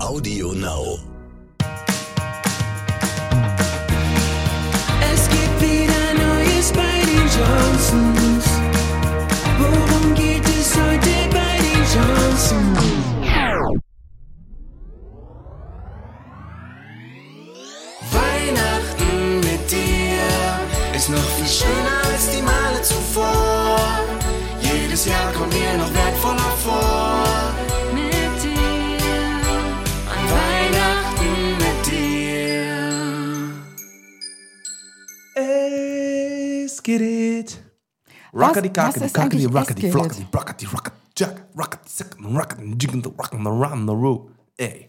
Audio Now. Es gibt wieder Neues bei den Johnsons. Worum geht es heute bei den Johnsons? Weihnachten mit dir ist noch viel schöner als die Male zuvor. Jedes Jahr kommt mir noch wertvoller dir. Es geht it. Was- Rockety was cockety ist cockety eigentlich rockety es geht flockety rockety rocket jack rockety second rockety jigging the rockin' the run the roo. Ey.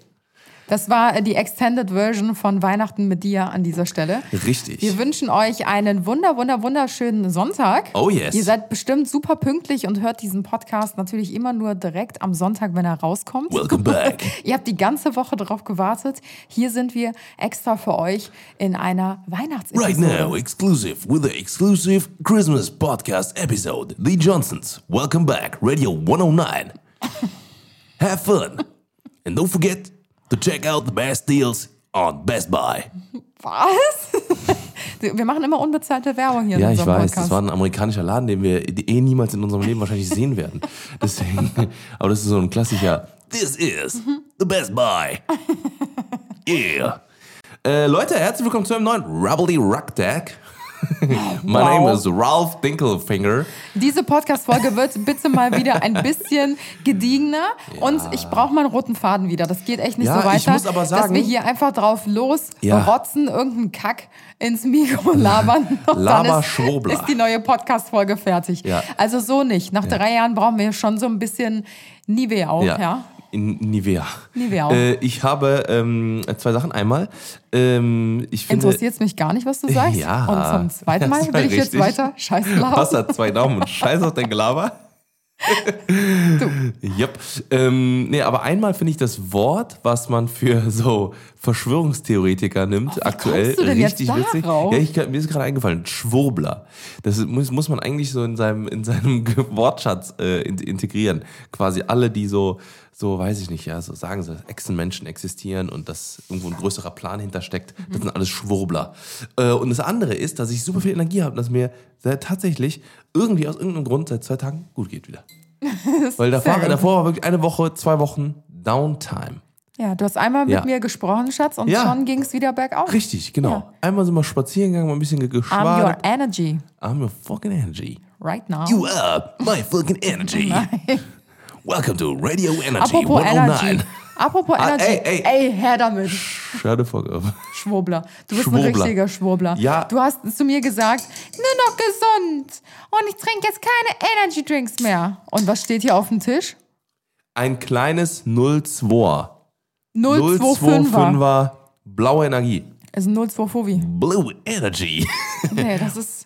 Das war äh, die Extended Version von Weihnachten mit dir an dieser Stelle. Richtig. Wir wünschen euch einen wunder, wunder, wunderschönen Sonntag. Oh yes. Ihr seid bestimmt super pünktlich und hört diesen Podcast natürlich immer nur direkt am Sonntag, wenn er rauskommt. Welcome back. Ihr habt die ganze Woche darauf gewartet. Hier sind wir extra für euch in einer Weihnachtsepisode. Right now, exclusive with the exclusive Christmas podcast episode. The Johnsons. Welcome back, Radio 109. Have fun. And don't forget to check out the best deals on Best Buy. Was? Wir machen immer unbezahlte Werbung hier Ja, in ich weiß, Podcast. das war ein amerikanischer Laden, den wir eh niemals in unserem Leben wahrscheinlich sehen werden. Deswegen, aber das ist so ein klassischer. This is the Best Buy. Yeah. Äh, Leute, herzlich willkommen zu einem neuen Rubbly Rock Tag. My Wow. name is Ralph Dinkelfinger. Diese Podcast-Folge wird bitte mal wieder ein bisschen gediegener und ich brauche mal einen roten Faden wieder. Das geht echt nicht Ja, so weiter, ich muss aber dass sagen- wir hier einfach drauf los Ja. rotzen, irgendeinen Kack ins Mikro labern und Laber dann ist die neue Podcast-Folge fertig. Ja. Also so nicht. Nach drei Jahren brauchen wir schon so ein bisschen Nivea auch, ja. In Nivea. Nivea. Äh, ich habe ähm, zwei Sachen. Einmal, ähm, ich finde. Interessiert es mich gar nicht, was du sagst. Ja. Und zum zweiten Mal will ich jetzt weiter Scheiße labern. Wasser, zwei Daumen und Scheiß auf dein Gelaber. Yep. Ähm, nee, aber einmal finde ich das Wort, was man für so Verschwörungstheoretiker nimmt, wie aktuell du denn jetzt richtig witzig. darauf? Ja, ich, mir ist gerade eingefallen, Schwurbler. Das ist- muss, muss man eigentlich so in seinem, in seinem Wortschatz äh, in- integrieren. Quasi alle, die so, so weiß ich nicht, ja, so sagen sie, Echsenmenschen existieren und dass irgendwo ein größerer Plan hintersteckt, Mhm. das sind alles Schwurbler. Äh, und das andere ist, dass ich super viel Energie habe und dass mir tatsächlich irgendwie aus irgendeinem Grund seit zwei Tagen gut geht wieder. Weil davor, davor war wirklich eine Woche, zwei Wochen Downtime. Ja, du hast einmal mit Ja. mir gesprochen, Schatz, und Ja. schon ging es wieder bergauf. Richtig, genau. Ja. Einmal sind wir spazieren gegangen, mal ein bisschen I'm your energy I'm your fucking energy. right now. You are my fucking energy. Welcome to Radio Energy Apropos 109. Energy. Apropos Ah, Energy. ey, ey. her damit. Schade Vorgabe. Schwurbler. Du bist ein Schwurbler. richtiger Schwurbler. Ja. Du hast zu mir gesagt, nur noch gesund. Und ich trinke jetzt keine Energy Drinks mehr. Und was steht hier auf dem Tisch? Ein kleines 02. 025er. 025er blaue Energie. Ein 025. Blue Energy. Nee, das ist,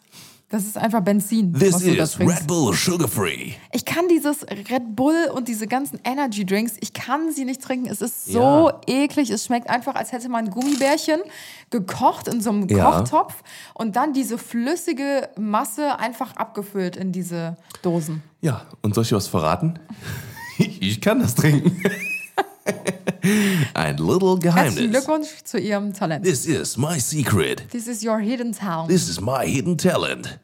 das ist einfach Benzin. This is. Red Bull Sugar Free. Ich kann dieses Red Bull und diese ganzen Energy Drinks, ich kann sie nicht trinken. Es ist so Ja. eklig. Es schmeckt einfach, als hätte man Gummibärchen gekocht in so einem Ja. Kochtopf und dann diese flüssige Masse einfach abgefüllt in diese Dosen. Ja, und soll ich was verraten? Ich kann das trinken. Ein little Herzlichen Geheimnis. Glückwunsch zu Ihrem Talent. This is my secret. This is your hidden talent. This is my hidden talent.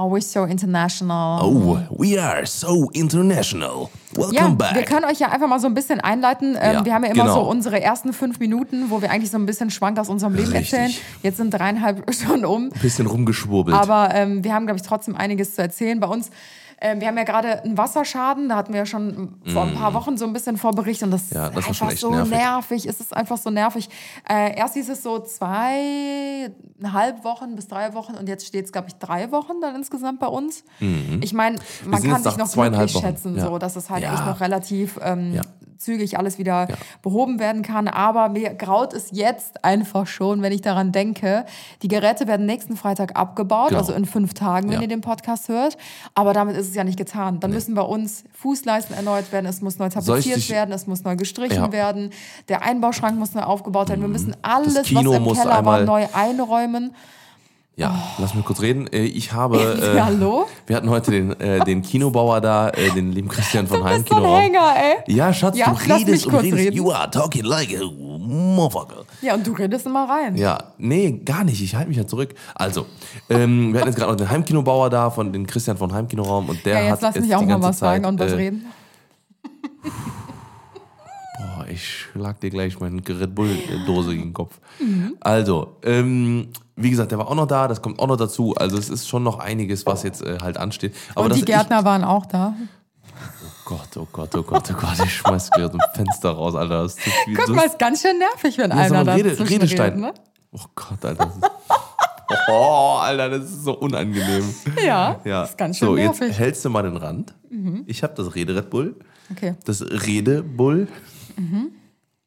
Okay. Always so international. Oh, we are so international. Welcome Ja, back. wir können euch ja einfach mal so ein bisschen einleiten. Ähm, Ja, wir haben ja immer genau. so unsere ersten fünf Minuten, wo wir eigentlich so ein bisschen Schwank aus unserem Leben Richtig. erzählen. Jetzt sind dreieinhalb Stunden um. bisschen rumgeschwurbelt. Aber ähm, wir haben, glaube ich, trotzdem einiges zu erzählen. Bei uns, wir haben ja gerade einen Wasserschaden, da hatten wir ja schon vor ein paar Wochen so ein bisschen vorberichtet und das. Ja, ist das schon einfach so nervig. nervig. Es ist einfach so nervig. Äh, erst hieß es so zweieinhalb Wochen bis drei Wochen und jetzt steht es, glaube ich, drei Wochen dann insgesamt bei uns. Ich meine, man kann sich noch glücklich Wochen. schätzen, Ja. so, dass es halt Ja. echt noch relativ ähm. Zügig alles wieder behoben werden kann. Aber mir graut es jetzt einfach schon, wenn ich daran denke. Die Geräte werden nächsten Freitag abgebaut, Genau. also in fünf Tagen, wenn Ja. ihr den Podcast hört. Aber damit ist es ja nicht getan. Dann müssen bei uns Fußleisten erneuert werden, es muss neu tapeziert werden, es muss neu gestrichen Ja. Mhm. werden, der Einbauschrank muss neu aufgebaut werden. Wir müssen alles, was im Keller war, neu einräumen. Ja, lass mich kurz reden. Äh, Ich habe. Äh, Hallo? Wir hatten heute den, äh, den Kinobauer da, äh, den lieben Christian von Du Heim bist so. Hänger, ey. Ja, Schatz, Ja, du mich redest und redest. reden. You are talking like a motherfucker. Ja, und du redest immer rein. Ja, nee, gar nicht. Ich halte mich ja zurück. Also, ähm, wir hatten jetzt gerade noch den Heimkinobauer da, von den Christian von Heimkinoraum und der Ja, jetzt hat lass mich jetzt auch die mal was sagen und was äh, reden. Boah, ich schlag dir gleich meine Red Bull-Dose gegen den Kopf. Mhm. Also, ähm, wie gesagt, der war auch noch da, das kommt auch noch dazu. Also es ist schon noch einiges, was jetzt äh, halt ansteht. Aber Und die Gärtner waren auch da. Ich, Gott, oh Gott, oh Gott, oh Gott, ich schmeiß gerade ein Fenster raus, Alter. Das ist zu viel. Guck mal, ist ganz schön nervig, wenn Ja, einer da Rede, Redestein. ne? Oh Gott, Alter. Das ist, oh, Alter, das ist so unangenehm. Ja, Ja. ist ganz schön so, nervig. jetzt hältst du mal den Rand. Ich habe das Rede Red Bull. Okay, Das Rede Bull.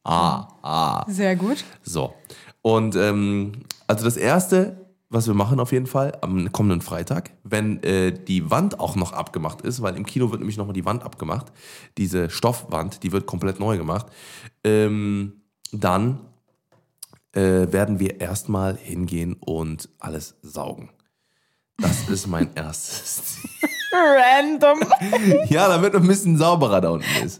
Ah, ah. sehr gut. So. Und ähm, also das erste, was wir machen auf jeden Fall am kommenden Freitag, wenn äh, die Wand auch noch abgemacht ist, weil im Kino wird nämlich nochmal die Wand abgemacht, diese Stoffwand, die wird komplett neu gemacht, ähm, dann äh, werden wir erstmal hingehen und alles saugen. Das ist mein erstes Ziel. Random. Ja, damit ein bisschen sauberer da unten ist.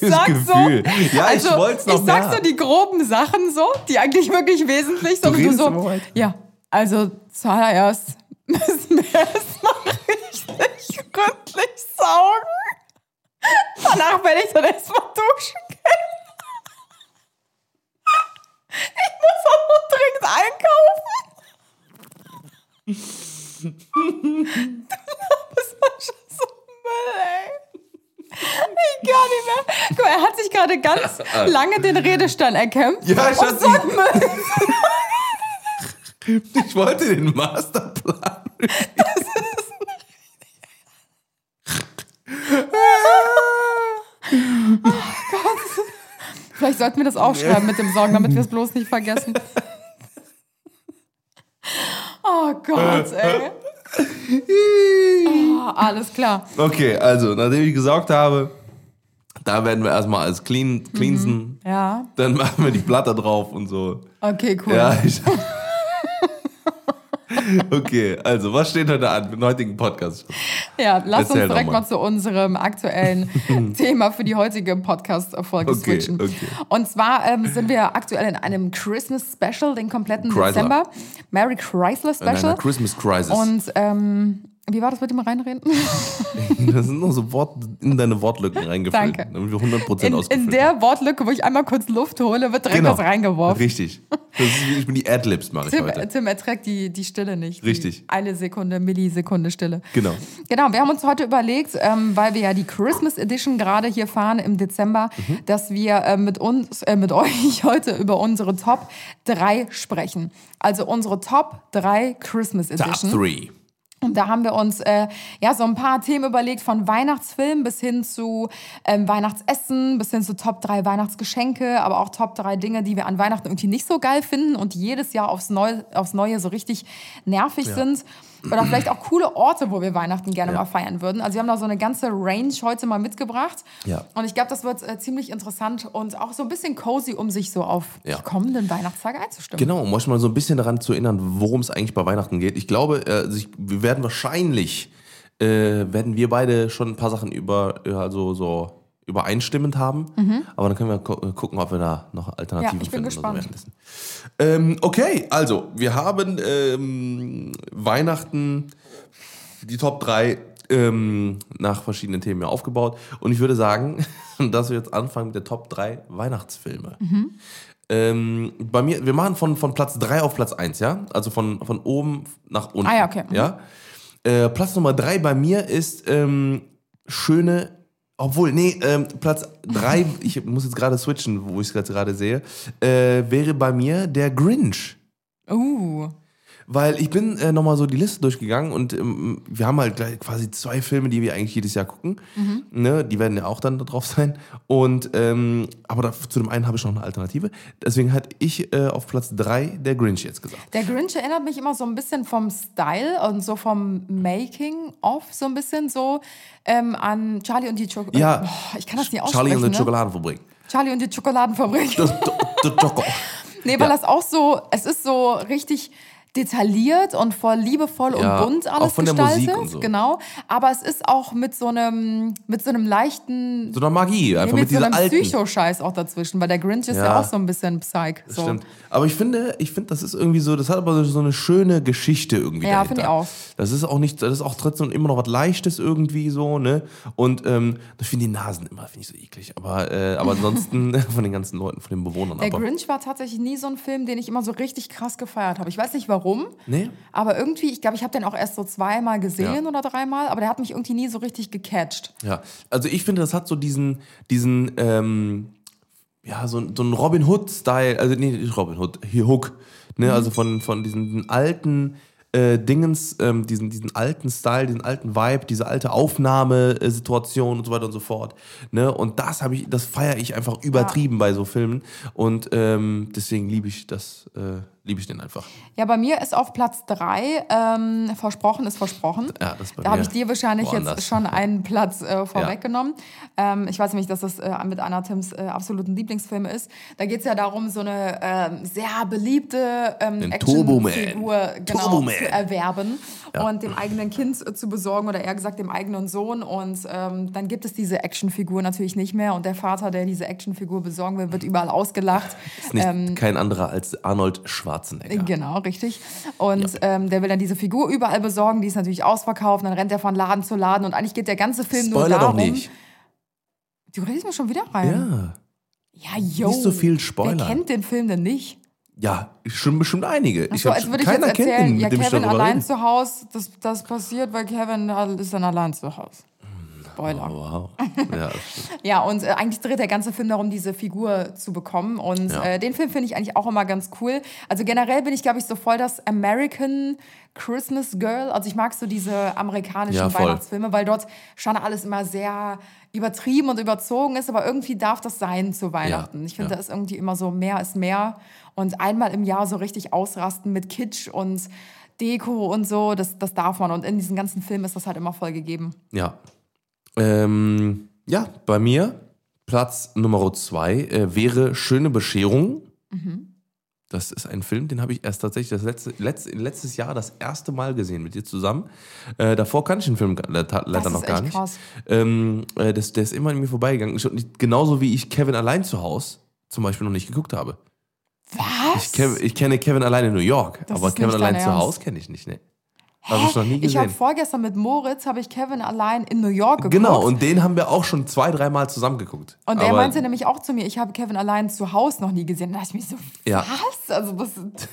Ich sag Gefühl. so. Ja, ich also, wollt's noch Ich sag mehr. so die groben Sachen so, die eigentlich wirklich wesentlich sind. und redest so, weiter. ja, also zuallererst müssen wir erstmal richtig gründlich saugen. Danach werde ich dann erstmal duschen gehen. Ich muss auch noch dringend einkaufen. Du bist schon so Müll, ey. Ich gar nicht mehr. Guck mal, er hat sich gerade ganz lange den Redestand erkämpft. Ja, Und Schatz, so ein Müll. Ich wollte den Masterplan. Vielleicht sollten wir das aufschreiben mit dem Sorgen, damit wir es bloß nicht vergessen. Oh Gott, ey. Oh, alles klar. Okay, also, nachdem ich gesaugt habe, da werden wir erstmal alles clean, cleansen. Ja, Dann machen wir die Platte drauf und so. okay, cool. Ja, ich. Okay, also, was steht heute an für den heutigen Podcast? Ja, lass Erzähl uns direkt mal. mal. zu unserem aktuellen Thema für die heutige Podcast-Folge Okay, switchen. okay. Und zwar ähm, sind wir aktuell in einem Christmas-Special, den kompletten Chrysler. Dezember. Merry Chrysler In einer Special. Christmas Crisis. Und ähm, wie war das mit dem Reinreden? das sind nur so Wort in deine Wortlücken reingefüllt. Danke. Damit wir 100% In, in der Wortlücke, wo ich einmal kurz Luft hole, wird direkt Genau. was reingeworfen. Richtig. Das ist ich bin die Adlibs mache ich Tim, heute. Tim erträgt die, die Stille nicht. Richtig. Eine Sekunde, Millisekunde Stille. Genau. Genau, wir haben uns heute überlegt, ähm, weil wir ja die Christmas Edition gerade hier fahren im Dezember, Mhm. dass wir äh, mit uns, äh, mit euch heute über unsere Top 3 sprechen. Also unsere Top 3 Christmas Top Edition. 3. Und da haben wir uns äh, ja so ein paar Themen überlegt, von Weihnachtsfilmen bis hin zu ähm, Weihnachtsessen, bis hin zu Top 3 Weihnachtsgeschenke, aber auch Top 3 Dinge, die wir an Weihnachten irgendwie nicht so geil finden und die jedes Jahr aufs Neue, aufs Neue so richtig nervig sind. Oder vielleicht auch coole Orte, wo wir Weihnachten gerne Ja. mal feiern würden. Also wir haben da so eine ganze Range heute mal mitgebracht. Ja. Und ich glaube, das wird äh, ziemlich interessant und auch so ein bisschen cozy, um sich so auf Ja. die kommenden Weihnachtstage einzustimmen. Genau, um euch mal so ein bisschen daran zu erinnern, worum es eigentlich bei Weihnachten geht. Ich glaube, äh, also wir werden wahrscheinlich, äh, werden wir beide schon ein paar Sachen über, also so übereinstimmend haben. Aber dann können wir äh, gucken, ob wir da noch Alternativen Mhm. Ja, ich bin finden. so gespannt. währenddessen. ähm, okay, also wir haben ähm, Weihnachten, die Top 3 ähm, nach verschiedenen Themen ja aufgebaut. Und ich würde sagen, dass wir jetzt anfangen mit der Top 3 Weihnachtsfilme. Mhm. Ähm, bei mir, wir machen von, von Platz 3 auf Platz 1, ja? Also von, von oben nach unten. Ah ja, okay. Mhm. Ja? Äh, Platz Nummer 3 bei mir ist ähm, schöne, obwohl, nee, ähm, Platz 3, ich muss jetzt gerade switchen, wo ich es gerade sehe, äh, wäre bei mir der Grinch. Uh. Weil ich bin äh, nochmal so die Liste durchgegangen und ähm, wir haben halt gleich quasi zwei Filme, die wir eigentlich jedes Jahr gucken. Mhm. Ne, die werden ja auch dann da drauf sein. Und ähm, aber da, zu dem einen habe ich noch eine Alternative. Deswegen hatte ich äh, auf Platz 3 der Grinch jetzt gesagt. Der Grinch erinnert mich immer so ein bisschen vom Style und so vom Making-of so ein bisschen so ähm, an Charlie und die Schokolade. Ja, ich kann das nicht aussprechen. Charlie und die ne? Schokoladenfabrik. Charlie und die Schokoladenfabrik. Das, das, das nee, weil Ja. das auch so, es ist so richtig detailliert und voll liebevoll Ja, und bunt alles auch von der gestaltet. Musik und so. Genau. Aber es ist auch mit so einem, mit so einem leichten, So einer Magie, einfach mit, mit, so dieser einem alten. Psycho-Scheiß auch dazwischen, weil der Grinch ist ja, Ja. auch so ein bisschen Psych. So. Stimmt. Aber ich finde, ich finde, das ist irgendwie so, das hat aber so eine schöne Geschichte irgendwie Ja, finde ich auch. Das ist auch nicht, das ist auch trotzdem immer noch was Leichtes irgendwie so, ne? Und ähm, ich finde die Nasen immer, finde ich so eklig. Aber, äh, aber ansonsten von den ganzen Leuten, von den Bewohnern. Der aber, Grinch war tatsächlich nie so ein Film, den ich immer so richtig krass gefeiert habe. Ich weiß nicht warum, Nee? aber irgendwie, ich glaube, ich habe den auch erst so zweimal gesehen Ja. oder dreimal, aber der hat mich irgendwie nie so richtig gecatcht. Ja, also ich finde, das hat so diesen, diesen, ähm, ja, so, so einen Robin Hood-Style, also nee, nicht Robin Hood, hier Hook, ne, Mhm. also von, von diesen alten äh, Dingens, ähm, diesen, diesen alten Style, diesen alten Vibe, diese alte Aufnahmesituation und so weiter und so fort, ne, und das habe ich, das feiere ich einfach übertrieben bei so Filmen und ähm, deswegen liebe ich das, äh, liebe ich den einfach. Ja, bei mir ist auf Platz drei ähm, Versprochen ist versprochen. Ja, das bei da habe ich dir wahrscheinlich woanders. jetzt schon einen Platz äh, vorweggenommen. Ähm, ich weiß nämlich, dass das äh, mit einer Tims äh, absoluten Lieblingsfilme ist. Da geht es ja darum, so eine ähm, sehr beliebte ähm. Actionfigur genau, zu erwerben Ja. und dem eigenen Kind äh, zu besorgen oder eher gesagt dem eigenen Sohn. Und ähm, dann gibt es diese Actionfigur natürlich nicht mehr. Und der Vater, der diese Actionfigur besorgen will, wird überall ausgelacht. Ist nicht kein anderer als Arnold Schwarzenegger. Genau, richtig. Und ähm, der will dann diese Figur überall besorgen, die ist natürlich ausverkauft, dann rennt er von Laden zu Laden und eigentlich geht der ganze Film nur Spoiler darum. doch nicht. Du redest mir schon wieder rein. Ja. Ja, yo. Nicht so viel Wer Spoilern. kennt den Film denn nicht? Ja, schon bestimmt einige. Ach Ich so, hab, als würde ich jetzt erzählen, ja, ich Kevin allein rede. zu Hause, das, das passiert, weil Kevin ist dann allein zu Hause. Spoiler. Wow. Ja. Ja, und äh, eigentlich dreht der ganze Film darum, diese Figur zu bekommen. Und Ja. äh, den Film finde ich eigentlich auch immer ganz cool. Also generell bin ich, glaube ich, so voll das American Christmas Girl. Also ich mag so diese amerikanischen Ja. Weihnachtsfilme, weil dort schon alles immer sehr übertrieben und überzogen ist, aber irgendwie darf das sein zu Weihnachten. Ja, Ich finde, ja. da ist irgendwie immer so mehr ist mehr. Und einmal im Jahr so richtig ausrasten mit Kitsch und Deko und so, das, das darf man. Und in diesen ganzen Filmen ist das halt immer voll gegeben. ja. Ähm, ja, bei mir Platz Nummer zwei äh, wäre Schöne Bescherung. Mhm. Das ist ein Film, den habe ich erst tatsächlich das letzte, letzte, letztes Jahr das erste Mal gesehen mit dir zusammen. Äh, davor kannte ich den Film leider Das noch ist gar nicht. Ähm, äh, das, der ist immer an mir vorbeigegangen. Nicht- Genauso wie ich Kevin allein zu Hause zum Beispiel noch nicht geguckt habe. Was? Ich, ich kenne Kevin allein in New York, Das aber Kevin allein zu. Hause kenne ich nicht. Ne. Habe ich noch nie Ich habe gesehen. vorgestern mit Moritz habe ich Kevin allein in New York geguckt. Genau, und den haben wir auch schon zwei, dreimal zusammen geguckt. Und er Aber- meinte nämlich auch zu mir, ich habe Kevin allein zu Hause noch nie gesehen. Da dachte ich mir so, Ja. was? Also das,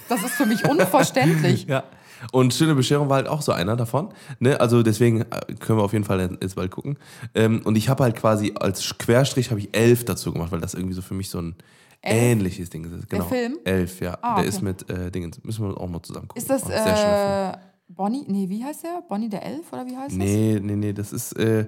das ist für mich unverständlich. Ja. Und Schöne Bescherung war halt auch so einer davon. Ne? Also deswegen äh, können wir auf jeden Fall jetzt bald gucken. Ähm, und ich habe halt quasi als Querstrich habe ich elf dazu gemacht, weil das irgendwie so für mich so ein ähnliches Ding ist. Genau. Film? Elf, ja. Ah, Der okay. ist mit äh, Dingens. Müssen wir auch mal zusammen gucken. Ist das schöner Film. äh, Bonnie? Nee, wie heißt der? Bonnie der Elf oder wie heißt Nee, nee, nee, das ist, äh,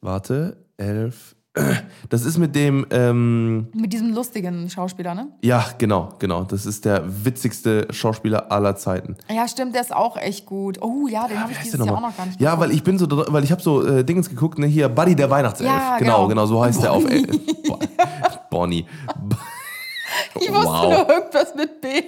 warte, elf. Das ist mit dem, ähm, das? Mit diesem lustigen Schauspieler, ne? ja, genau, genau. Das ist der witzigste Schauspieler aller Zeiten. Ja, stimmt, der ist auch echt gut. Oh ja, den habe Wie ich heißt dieses Jahr auch noch gar nicht Ja, geguckt. weil ich bin so, weil ich habe so äh, Dingens geguckt, ne, hier Buddy der Weihnachtself. Ja, genau, genau. genau, so heißt der auf äh, Bo- Bonnie. Ich wusste wow. nur irgendwas mit B.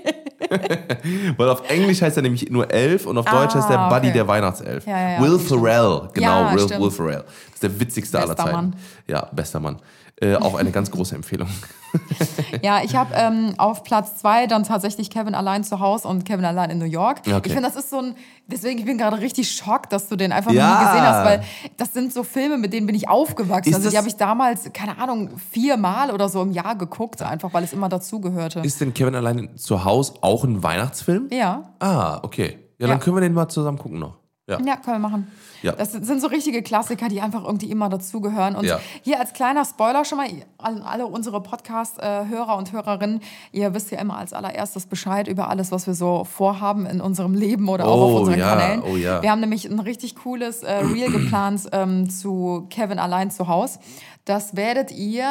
Weil auf Englisch heißt er nämlich nur elf und auf Deutsch heißt er Ah, Buddy okay. der Weihnachtself. Ja, ja, ja, Will. Ferrell, genau, Will. Will Ferrell. Das ist der witzigste aller Bester Zeiten. Mann. Ja, bester Mann. Äh, auch eine ganz große Empfehlung. Ja, ich habe ähm, auf Platz zwei dann tatsächlich Kevin allein zu Hause und Kevin allein in New York. Okay. Ich finde, das ist so ein, deswegen ich bin gerade richtig schockt, dass du den einfach Ja. noch nie gesehen hast, weil das sind so Filme, mit denen bin ich aufgewachsen. Ist also die habe ich damals, keine Ahnung, viermal oder so im Jahr geguckt, einfach weil es immer dazugehörte. Ist denn Kevin allein zu Hause auch ein Weihnachtsfilm? Ja, Ah, okay. Ja, dann Ja. können wir den mal zusammen gucken noch. Ja. ja, können wir machen. Ja. Das sind so richtige Klassiker, die einfach irgendwie immer dazugehören. Und Ja. hier als kleiner Spoiler schon mal an alle unsere Podcast-Hörer und Hörerinnen, ihr wisst ja immer als allererstes Bescheid über alles, was wir so vorhaben in unserem Leben oder auch auf Oh, unseren ja, Kanälen. oh, ja. Wir haben nämlich ein richtig cooles äh, Reel geplant ähm, zu Kevin allein zu Hause. Das werdet ihr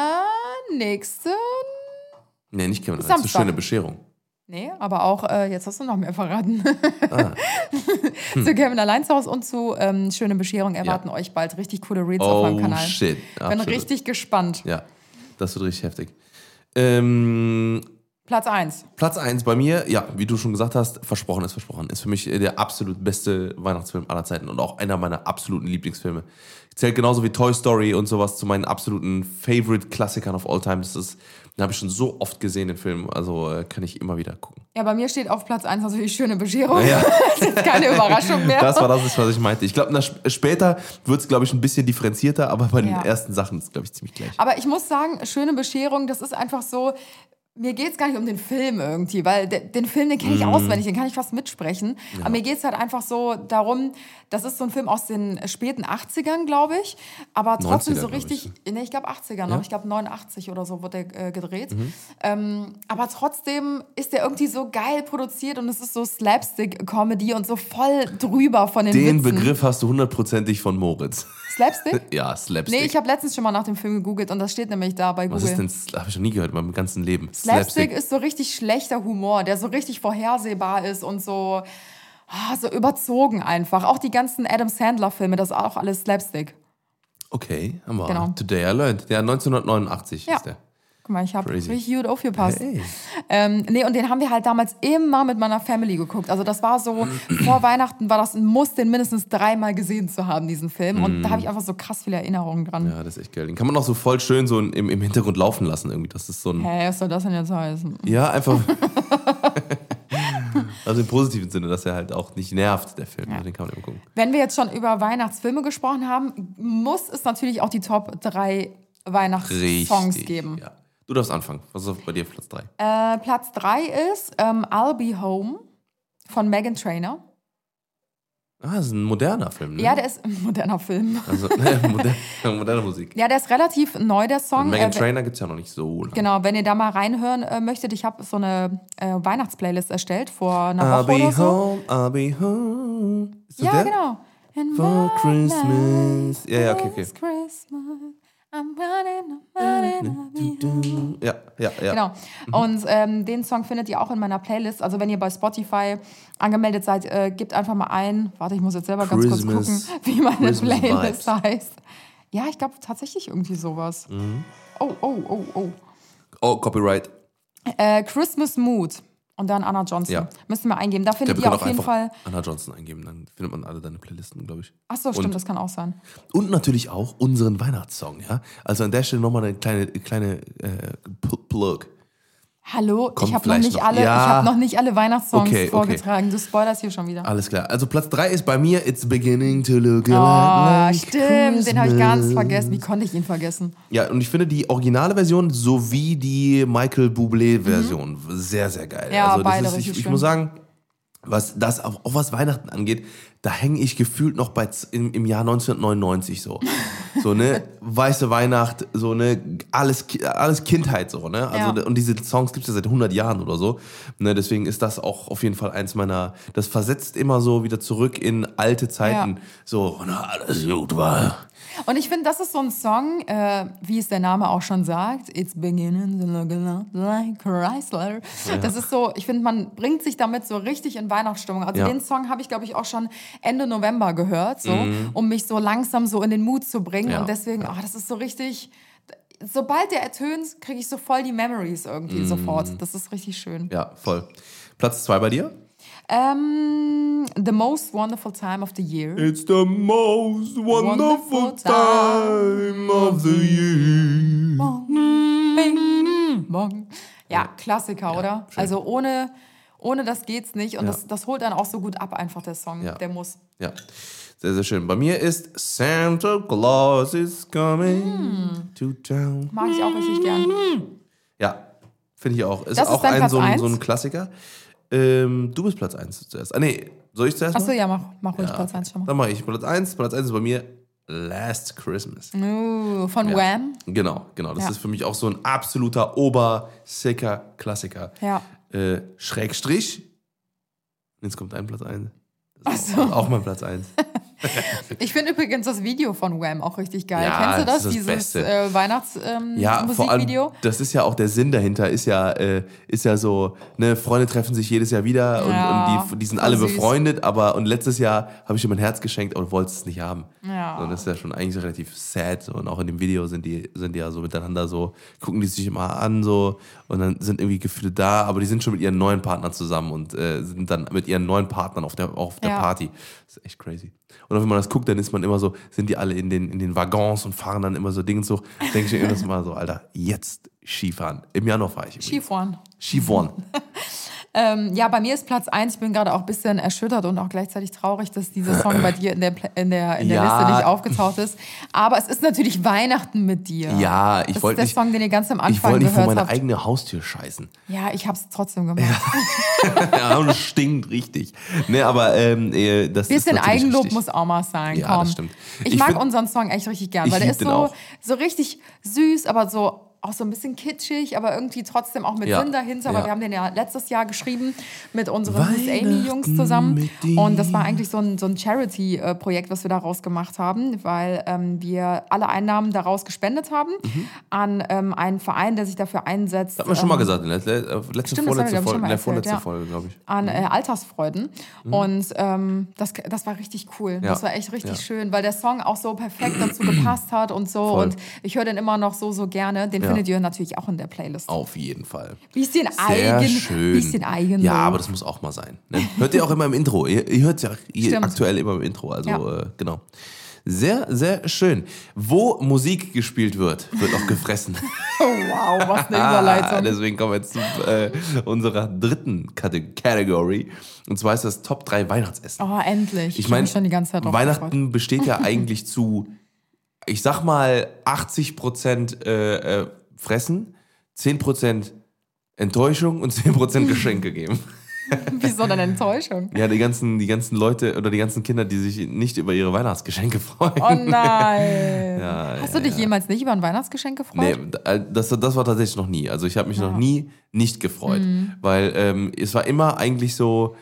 nächsten Nee, nicht Kevin allein. Das ist eine Samstag. schöne Bescherung. Nee, aber auch, äh, jetzt hast du noch mehr verraten. Ah. zu Kevin allein zu Hause und zu ähm, Schöne Bescherung erwarten euch bald richtig coole Reels auf meinem Oh, Kanal. shit. Bin Absolut. richtig gespannt. Ja, das wird richtig heftig. Ähm, Platz 1. Platz 1 bei mir, ja, wie du schon gesagt hast, versprochen ist versprochen. Ist für mich der absolut beste Weihnachtsfilm aller Zeiten und auch einer meiner absoluten Lieblingsfilme. Zählt genauso wie Toy Story und sowas zu meinen absoluten Favorite-Klassikern of all time. Das ist, den habe ich schon so oft gesehen, den Film. Also äh, kann ich immer wieder gucken. Ja, bei mir steht auf Platz 1 natürlich schöne Bescherung. Ja. das ist keine Überraschung mehr. Das war das, was ich meinte. Ich glaube, später wird es, glaube ich, ein bisschen differenzierter, aber bei den Ja. ersten Sachen ist es, glaube ich, ziemlich gleich. Aber ich muss sagen, schöne Bescherung, das ist einfach so. Mir geht es gar nicht um den Film irgendwie, weil de, den Film, den kenne ich Mhm. auswendig, den kann ich fast mitsprechen. Aber mir geht es halt einfach so darum, das ist so ein Film aus den späten 80ern, glaube ich. Aber trotzdem 90er, so glaub ich, richtig, nee, ich glaube 80er noch, ich glaube 89 oder so wurde der äh, gedreht. Mhm. Ähm, aber trotzdem ist der irgendwie so geil produziert und es ist so Slapstick-Comedy und so voll drüber von den Den Witzen. Begriff hast du hundertprozentig von Moritz. Slapstick? ja, Slapstick. Nee, ich habe letztens schon mal nach dem Film gegoogelt und das steht nämlich da bei Google. was ist denn, habe ich noch nie gehört in meinem ganzen Leben. Slapstick ist so richtig schlechter Humor, der so richtig vorhersehbar ist und so, ah, so überzogen einfach. Auch die ganzen Adam Sandler-Filme, das ist auch alles Slapstick. Okay, haben wir. Genau. Today I learned. Der 1989 Ja. ist der. Mal, ich habe richtig gut aufgepasst. Hey. Ähm, nee, und den haben wir halt damals immer mit meiner Family geguckt. Also das war so, vor Weihnachten war das ein Muss, den mindestens dreimal gesehen zu haben, diesen Film. Und da habe ich einfach so krass viele Erinnerungen dran. Ja, das ist echt geil. Den kann man auch so voll schön so im, im Hintergrund laufen lassen irgendwie. Das ist so ein. Hä, was soll das denn jetzt heißen? Ja, einfach. also im positiven Sinne, dass er halt auch nicht nervt, der Film. Den kann man immer gucken. Wenn wir jetzt schon über Weihnachtsfilme gesprochen haben, muss es natürlich auch die Top 3 Weihnachtssongs geben. Ja. Du darfst anfangen. Was ist bei dir Platz 3? Äh, Platz 3 ist ähm, I'll Be Home von Megan Trainor. Ah, das ist ein moderner Film, ne? Ja, der ist ein moderner Film. Also, ne, moderne, moderne Musik. Ja, der ist relativ neu, der Song. Megan Äh, Trainer gibt es ja noch nicht so lange. Genau, wenn ihr da mal reinhören äh, möchtet, ich habe so eine äh, Weihnachtsplaylist erstelled vor einer I'll Woche oder be so. home, I'll be home. Ist das Ja, der? genau. And For Christmas. Ja, ja, okay, okay. Christmas, I'm running, I'm running. Ja, ja, ja. Genau. Und ähm, den Song findet ihr auch in meiner Playlist. Also wenn ihr bei Spotify angemeldet seid, äh, gebt einfach mal ein. Warte, ich muss jetzt selber ganz kurz gucken, wie meine Christmas Playlist Vibes. heißt. Ja, ich glaube tatsächlich irgendwie sowas. Mhm. Oh, oh, oh, oh. Oh, Copyright. Äh, Christmas Mood. Und dann Anna Johnson. Ja. Ihr mal eingeben. Da findet wir ihr auf auch jeden Fall. Anna Johnson eingeben, dann findet man alle deine Playlisten, glaube ich. Achso, stimmt, Und- das kann auch sein. Und natürlich auch unseren Weihnachtssong, ja. Also an der Stelle nochmal eine kleine, kleine äh, Plug. Hallo, Kommt ich habe noch nicht noch. alle, Ja. ich habe noch nicht alle Weihnachtssongs Okay, okay. vorgetragen. Du spoilerst hier schon wieder. Alles klar. Also Platz 3 ist bei mir It's beginning to look Oh, like stimmt, den habe ich ganz Christmas. vergessen. Wie konnte ich ihn vergessen? Ja, und ich finde die originale Version sowie die Michael Bublé-Version sehr, sehr geil. Mhm. Ja, also beide ist, ich, ich muss sagen, was das auch, was Weihnachten angeht, da hänge ich gefühlt noch bei im, im Jahr 1999 so. So, ne, weiße Weihnacht, so, ne, alles, alles Kindheit so, ne? Also, Ja. und diese Songs gibt es ja seit 100 Jahren oder so. Ne, deswegen ist das auch auf jeden Fall eins meiner, das versetzt immer so wieder zurück in alte Zeiten. Ja. So, na, alles gut war. Und ich finde, das ist so ein Song, äh, wie es der Name auch schon sagt, It's beginning to look like Chrysler. Das ist so, ich finde, man bringt sich damit so richtig in Weihnachtsstimmung. Also Ja. den Song habe ich, glaube ich, auch schon Ende November gehört, so, um mich so langsam so in den Mut zu bringen. Mhm. Ja. Und deswegen, oh, das ist so richtig, sobald der ertönt, kriege ich so voll die Memories irgendwie Mhm. sofort. Das ist richtig schön. Ja, voll. Platz 2 bei dir? Ähm, the most wonderful time of the year. It's the most wonderful Wonderful time of the year. Bing, bong. Ja, Klassiker, oder? schön. Also ohne, ohne das geht's nicht. Und Ja. das, das holt dann auch so gut ab, einfach der Song. Ja. Der muss. Ja, sehr, sehr schön. Bei mir ist Santa Claus is coming to town. Mag ich auch richtig gern. Ja, finde ich auch. Ist Das ist auch dein ein so, ein so ein Klassiker. Ähm, du bist Platz 1 zuerst. Ah, nee, soll ich zuerst? Achso, ja, mach, mach ruhig Ja, Platz okay. 1 schon mal. Dann mache ich Platz 1. Platz 1 ist bei mir Last Christmas. Uh, von Ja. Wham. Genau, genau. Das Ja. ist für mich auch so ein absoluter obersicker Klassiker. Ja. Äh, Schrägstrich. Jetzt kommt dein Platz 1. Ach Das ist so. auch, auch mein Platz 1. Ich finde übrigens das Video von Wham auch richtig geil. Ja, Kennst du das? das Dieses äh, Weihnachts-Musikvideo? Ja, Ähm, Musikvideo? das ist ja auch der Sinn dahinter, ist ja, äh, ist ja so, ne, Freunde treffen sich jedes Jahr wieder und, Ja, und die, die sind alle süß. befreundet, aber und letztes Jahr habe ich dir mein Herz geschenkt, aber du wolltest es nicht haben. Ja. So, und das ist ja schon eigentlich relativ sad. So, und auch in dem Video sind die, sind die ja so miteinander so, gucken die sich immer an so und dann sind irgendwie Gefühle da, aber die sind schon mit ihren neuen Partnern zusammen und äh, sind dann mit ihren neuen Partnern auf der, auf der Ja. Party. Das ist echt crazy. Und auch wenn man das guckt, dann ist man immer so, sind die alle in den, in den Waggons und fahren dann immer so Dinge hoch. Denke ich mir immer so Alter, jetzt Skifahren. Im Januar fahre ich. übrigens. Skifahren. Skifahren. Ähm, ja, bei mir ist Platz 1. Ich bin gerade auch ein bisschen erschüttert und auch gleichzeitig traurig, dass dieser Song bei dir in der, in der, in der Ja. Liste nicht aufgetaucht ist. Aber es ist natürlich Weihnachten mit dir. Ja, ich Das wollte ist nicht, der Song, den ihr ganz am ich Anfang wollte nicht vor gehört meine habt. eigene Haustür scheißen. Ja, ich hab's trotzdem gemacht. ja, und es stinkt richtig. Ne, aber ähm, äh, das Bisschen ist Eigenlob richtig. muss auch mal sein. Ja, komm. das stimmt. Ich, Ich mag find- unseren Song echt richtig gern, Ich weil der ist so, auch. so richtig süß, aber so auch so ein bisschen kitschig, aber irgendwie trotzdem auch mit Ja, Sinn dahinter. ja. Weil wir haben den ja letztes Jahr geschrieben mit unseren Miss Amy-Jungs zusammen. Und das war eigentlich so ein, so ein Charity-Projekt, was wir daraus gemacht haben, weil ähm, wir alle Einnahmen daraus gespendet haben Mhm. an ähm, einen Verein, der sich dafür einsetzt. Das haben wir schon mal ähm, gesagt, in der letzte, letzte Stimmt, haben wir, Folge, in der vorletzten ja. Folge, glaube ich. an äh, Altersfreuden. Und ähm, das, das war richtig cool. Mhm. Ja. Das war echt richtig Ja. schön, weil der Song auch so perfekt dazu gepasst hat und so. Voll. Und ich höre den immer noch so, so gerne. Den Ja. Findet ihr natürlich auch in der Playlist. Auf jeden Fall. Bisschen Sehr eigen. schön. Bisschen eigen. Ja, aber das muss auch mal sein. Ne? Hört ihr auch immer im Intro. Ihr, ihr hört ja ihr aktuell immer im Intro. Also, Ja. äh, genau. Sehr, sehr schön. Wo Musik gespielt wird, wird auch gefressen. Oh, wow, was eine Überleitung. deswegen kommen wir jetzt zu äh, unserer dritten Kate- Category. Und zwar ist das Top 3 Weihnachtsessen. Oh, endlich. Ich hab meine, mich schon die ganze Zeit drauf Weihnachten besteht ja eigentlich zu, ich sag mal, 80 Prozent äh, äh, Fressen, 10 Prozent Enttäuschung und 10 Prozent Geschenke geben. Wieso denn Enttäuschung? Ja, die ganzen, die ganzen Leute oder die ganzen Kinder, die sich nicht über ihre Weihnachtsgeschenke freuen. Oh nein. Ja, Hast ja, du dich ja. jemals nicht über ein Weihnachtsgeschenk gefreut? Nee, äh, das, das war tatsächlich noch nie. Also ich habe mich noch nie nicht gefreut, Mhm. weil ähm, es war immer eigentlich so,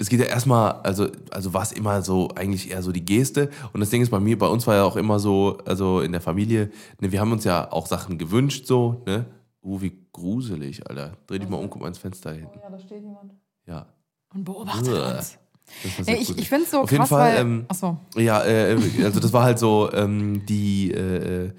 es geht ja erstmal, also, also war es immer so, eigentlich eher so die Geste. Und das Ding ist bei mir, bei uns war ja auch immer so, also in der Familie, ne, wir haben uns ja auch Sachen gewünscht, so, ne? Uh, wie gruselig, Alter. Dreh dich mal um, guck mal ins Fenster hinten. Ja, da steht jemand. Ja. Und beobachtet Uah. uns. Nee, ich ich finde es so Auf jeden krass, Fall, weil... ähm, Achso. Ja, äh, also das war halt so ähm, die, äh, äh,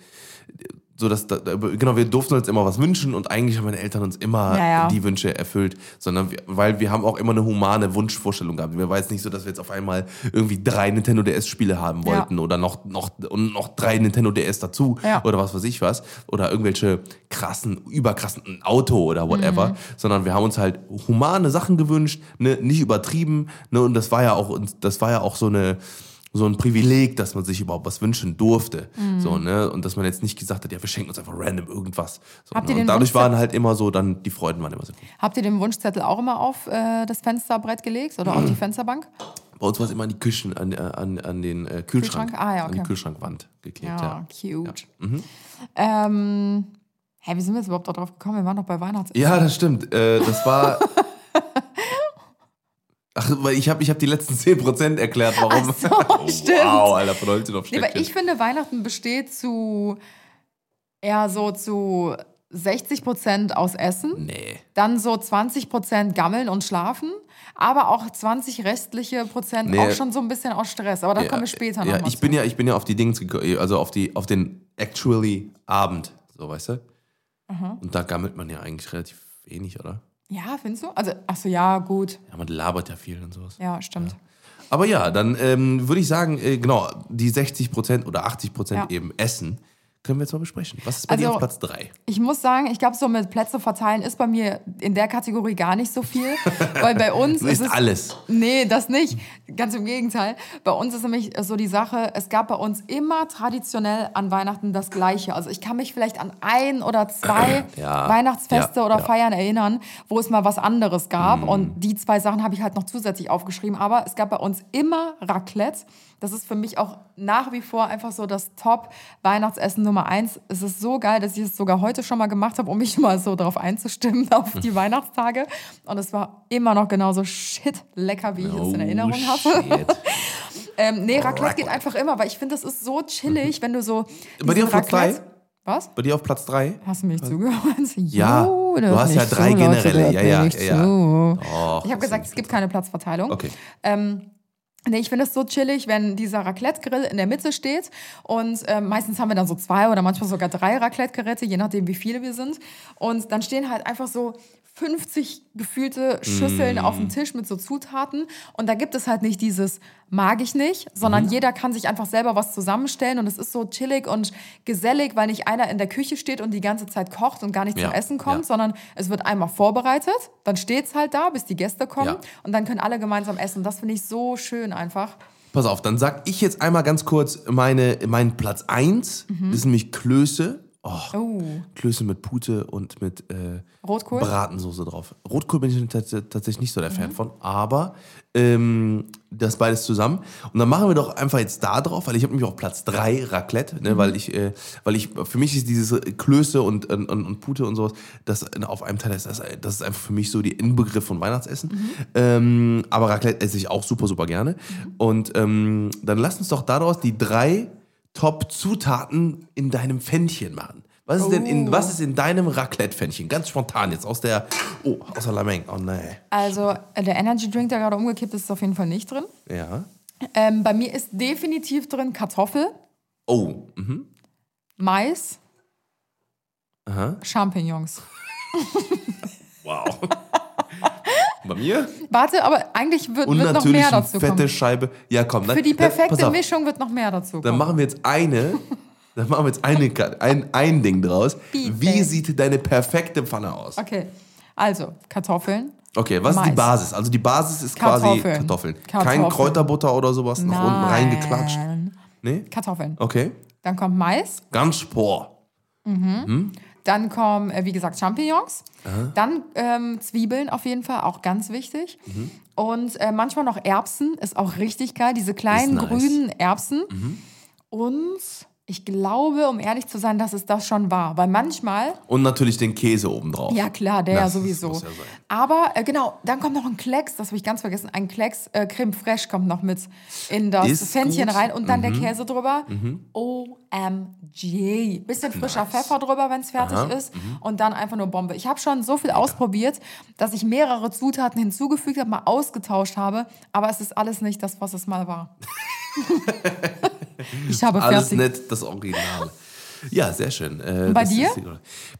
so dass, da, genau, wir durften uns immer was wünschen und eigentlich haben meine Eltern uns immer Ja, ja. die Wünsche erfüllt, sondern wir, weil wir haben auch immer eine humane Wunschvorstellung gehabt. Wir jetzt nicht so, dass wir jetzt auf einmal irgendwie drei Nintendo DS-Spiele haben Ja. wollten oder noch, noch, und noch drei Nintendo DS dazu Ja. oder was weiß ich was oder irgendwelche krassen, überkrassen Auto oder whatever, Mhm. sondern wir haben uns halt humane Sachen gewünscht, ne, nicht übertrieben, ne, und das war ja auch, das war ja auch so eine, so ein Privileg, dass man sich überhaupt was wünschen durfte, Mhm. so, ne, und dass man jetzt nicht gesagt hat, ja, wir schenken uns einfach random irgendwas, so, ne? und dadurch waren halt immer so, dann die Freuden waren immer so. Habt ihr den Wunschzettel auch immer auf äh, das Fensterbrett gelegt oder Mhm. auf die Fensterbank? Bei uns war es immer an die Küchen, an, äh, an, an den äh, Kühlschrank, Kühlschrank? Ah, ja, an die okay. Kühlschrankwand geklebt, ja. Ja, cute. Ähm, hä, wie sind wir jetzt überhaupt darauf gekommen? Wir waren doch bei Weihnachtsessen. Ja, das stimmt. Äh, das war. Ach, weil ich habe ich hab die letzten 10% erklärt, warum. Ach so, stimmt. Wow, Alter, von heute auf Nee, aber ich finde, Weihnachten besteht zu eher so zu 60 Prozent aus Essen, Nee. dann so 20 Prozent Gammeln und Schlafen, aber auch 20 restliche Prozent Nee. auch schon so ein bisschen aus Stress. Aber da kommen wir später ja, nochmal ich bin ja, ich bin ja auf die Dings gekommen, also auf die, auf den actually Abend, so weißt du? Und da gammelt man ja eigentlich relativ wenig, oder? Ja, findest du? Also, ach so, ja, gut. Ja, man labert ja viel und sowas. Ja, stimmt. Aber ja, dann ähm, würde ich sagen, äh, genau, die 60% oder 80% Ja. eben Essen, können wir jetzt mal besprechen. Was ist bei dir Also- auf Platz 3? Ich muss sagen, ich glaube, so mit Plätze verteilen ist bei mir in der Kategorie gar nicht so viel. weil bei uns ist isst es. alles. Nee, das nicht. Ganz im Gegenteil. Bei uns ist nämlich so die Sache, es gab bei uns immer traditionell an Weihnachten das Gleiche. Also ich kann mich vielleicht an ein oder zwei Ja, Weihnachtsfeste ja, oder ja. Mhm. Feiern erinnern, wo es mal was anderes gab. Und die zwei Sachen habe ich halt noch zusätzlich aufgeschrieben. Aber es gab bei uns immer Raclette. Das ist für mich auch nach wie vor einfach so das Top-Weihnachtsessen Nummer eins. Es ist so geil, dass ich es sogar heute schon mal gemacht habe, um mich mal so darauf einzustimmen auf die Weihnachtstage. Und es war immer noch genauso shit lecker, wie ich es in Erinnerung oh, habe. Shit. Ähm, nee, Raclette geht einfach immer, weil ich finde, das ist so chillig, wenn du so. Bei dir auf Platz drei? Raclette- Was? Bei dir auf Platz 3? Hast du mich zugehört? Ja, Jo, du hast ja drei so, generelle. Ja, ja, ja, ich habe gesagt, es gibt keine Platzverteilung. Okay. Ähm, nee, ich finde es so chillig, wenn dieser Raclette-Grill in der Mitte steht. Und ähm, meistens haben wir dann so zwei oder manchmal sogar drei Raclette-Geräte, je nachdem, wie viele wir sind. Und dann stehen halt einfach so 50 gefühlte Schüsseln auf dem Tisch mit so Zutaten. Und da gibt es halt nicht dieses mag ich nicht, sondern jeder kann sich einfach selber was zusammenstellen. Und es ist so chillig und gesellig, weil nicht einer in der Küche steht und die ganze Zeit kocht und gar nicht Ja, zum Essen kommt, ja. sondern es wird einmal vorbereitet, dann steht es halt da, bis die Gäste kommen Ja. und dann können alle gemeinsam essen. Das finde ich so schön einfach. Pass auf, dann sag ich jetzt einmal ganz kurz meine, meinen Platz 1. Das ist nämlich Klöße. Oh, Oh. Klöße mit Pute und mit äh, Rotkohl? Bratensoße drauf. Rotkohl bin ich tats tatsächlich nicht so der Mhm. Fan von, aber ähm, das beides zusammen. Und dann machen wir doch einfach jetzt da drauf, weil ich habe nämlich auf Platz 3 Raclette, Mhm. ne, weil ich, äh, weil ich, für mich ist dieses Klöße und, und, und, Pute und sowas, das auf einem Teil ist, das, das ist einfach für mich so die Inbegriff von Weihnachtsessen. Mhm. Ähm, aber Raclette esse ich auch super, super gerne. Und ähm, dann lass uns doch daraus die drei Top-Zutaten in deinem Pfännchen machen. Was ist denn in, Oh. was ist in deinem Raclette-Pfännchen? Ganz spontan jetzt aus der, oh, aus der Lameng. Oh nein. Also äh, der Energy Drink, der gerade umgekippt ist, ist auf jeden Fall nicht drin. Ja. Ähm, bei mir ist definitiv drin Kartoffel, Oh, mhm. Mais, Aha. Champignons. Wow. Bei mir? Warte, aber eigentlich wird, Und wird noch natürlich mehr eine dazu fette kommen. Scheibe. Ja, komm. Dann, Für die dann, pass perfekte auf, Mischung wird noch mehr dazu Dann kommen. machen wir jetzt eine, dann machen wir jetzt eine, ein, ein Ding draus. Bitte. Wie sieht deine perfekte Pfanne aus? Okay, also Kartoffeln. Okay, was ist die Mais. Basis? Also die Basis ist quasi Kartoffeln. Kartoffeln. Kein Kartoffeln. Kräuterbutter oder sowas nach unten reingeklatscht. Nee? Kartoffeln. Okay. Dann kommt Mais. Ganz spor. Dann kommen, äh, wie gesagt, Champignons. Dann ähm, Zwiebeln auf jeden Fall, auch ganz wichtig. Mhm. Und äh, manchmal noch Erbsen, ist auch richtig geil. Diese kleinen nice. Mhm. grünen Erbsen. Und ich glaube, um ehrlich zu sein, dass es das schon war. Weil manchmal, Und natürlich den Käse oben drauf. ja klar, der ja Das sowieso. muss ja. Aber äh, genau, dann kommt noch ein Klecks, das habe ich ganz vergessen. Ein Klecks, äh, Creme Fraiche kommt noch mit in das Ist Pfännchen gut. rein und dann der Käse drüber. OMG. Bisschen frischer Pfeffer drüber, wenn es fertig ist. Und dann einfach nur Bombe. Ich habe schon so viel ausprobiert, dass ich mehrere Zutaten hinzugefügt habe, mal ausgetauscht habe. Aber es ist alles nicht das, was es mal war. ich habe Alles fertig. nett, das Original. Ja, sehr schön. Äh, bei dir? Ist,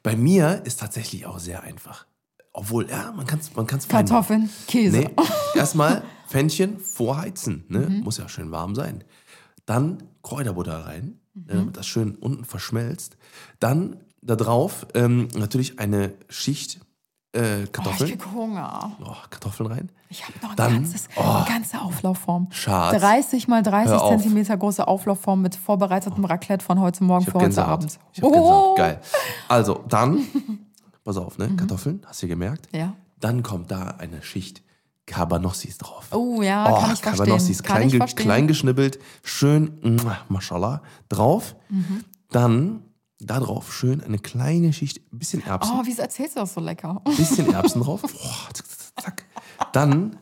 bei mir ist tatsächlich auch sehr einfach. Obwohl, ja, man kann es man kann's. Kartoffeln, Käse. Nee, erstmal Pfännchen vorheizen. Ne? Mhm. Muss ja schön warm sein. Dann Kräuterbutter rein, Mhm. damit das schön unten verschmelzt. Dann da drauf ähm, natürlich eine Schicht äh, Oh, ich Kartoffeln. krieg Hunger. Oh, Kartoffeln rein. Ich habe noch ein Dann- ganzes, oh. eine ganze Auflaufform. Schatz. 30 mal 30 Hör auf. Zentimeter große Auflaufform mit vorbereitetem Raclette von heute Morgen Ich für heute. Abend. Ich hab Oh. Gänsehaut. Geil. Also, dann, pass auf, ne? Kartoffeln, hast du gemerkt? Ja. Dann kommt da eine Schicht Cabanossis drauf. Oh ja, kann ich verstehen. Cabanossis, Kann klein, ich ge- verstehen. klein geschnibbelt, schön, mwah, mashallah, drauf. Mhm. Dann da drauf schön eine kleine Schicht, ein bisschen Erbsen, Oh, wieso erzählst du das so lecker? ein bisschen Erbsen drauf. Boah, zack, zack. Dann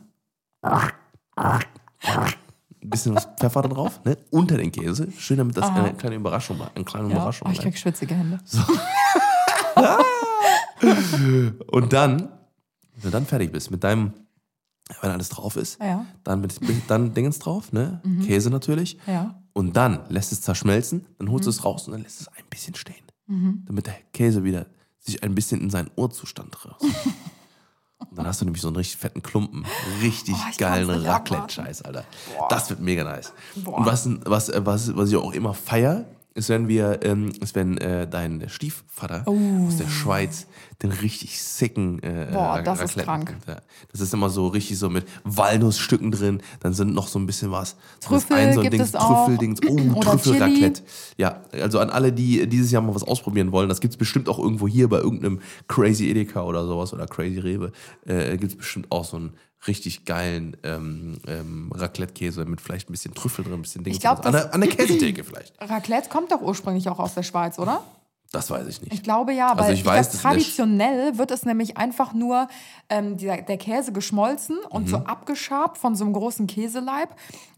ein bisschen was Pfeffer da drauf, ne? unter den Käse, schön, damit das eine kleine Überraschung war, eine kleine Ja. Überraschung Oh, ich krieg schwitzige Hände. Und dann, wenn du dann fertig bist mit deinem, wenn alles drauf ist, Ja. dann mit dann Dingens drauf, ne? Käse natürlich. Ja. Und dann lässt es zerschmelzen, dann holst du es raus und dann lässt es ein bisschen stehen. Damit der Käse wieder sich ein bisschen in seinen Urzustand raus. und dann hast du nämlich so einen richtig fetten Klumpen. Richtig Oh, geilen Raclette-Scheiß, Alter. Das wird mega nice. Und was, was, was, was ich auch immer feier, ist, wenn wir, ähm, ist, wenn äh, dein Stiefvater aus der Schweiz den richtig sicken äh. Boah, das ist Raclette krank. Das ist immer so richtig so mit Walnussstücken drin, dann sind noch so ein bisschen was. Ist Trüffel so gibt Ding, es auch. Trüffeldings, oh, Trüffelraclette. Ja, also an alle, die dieses Jahr mal was ausprobieren wollen, das gibt es bestimmt auch irgendwo hier bei irgendeinem Crazy Edeka oder sowas oder Crazy Rewe, äh, gibt es bestimmt auch so einen richtig geilen ähm, ähm, Raclette-Käse mit vielleicht ein bisschen Trüffel drin, ein bisschen Ding. Ich glaub, an, der, an der Käsetheke vielleicht. Raclette kommt doch ursprünglich auch aus der Schweiz, oder? Das weiß ich nicht. Ich glaube ja, weil Also ich ich weiß, glaub, traditionell wird es nämlich einfach nur ähm, dieser, der Käse geschmolzen und Mhm. so abgeschabt von so einem großen Käseleib.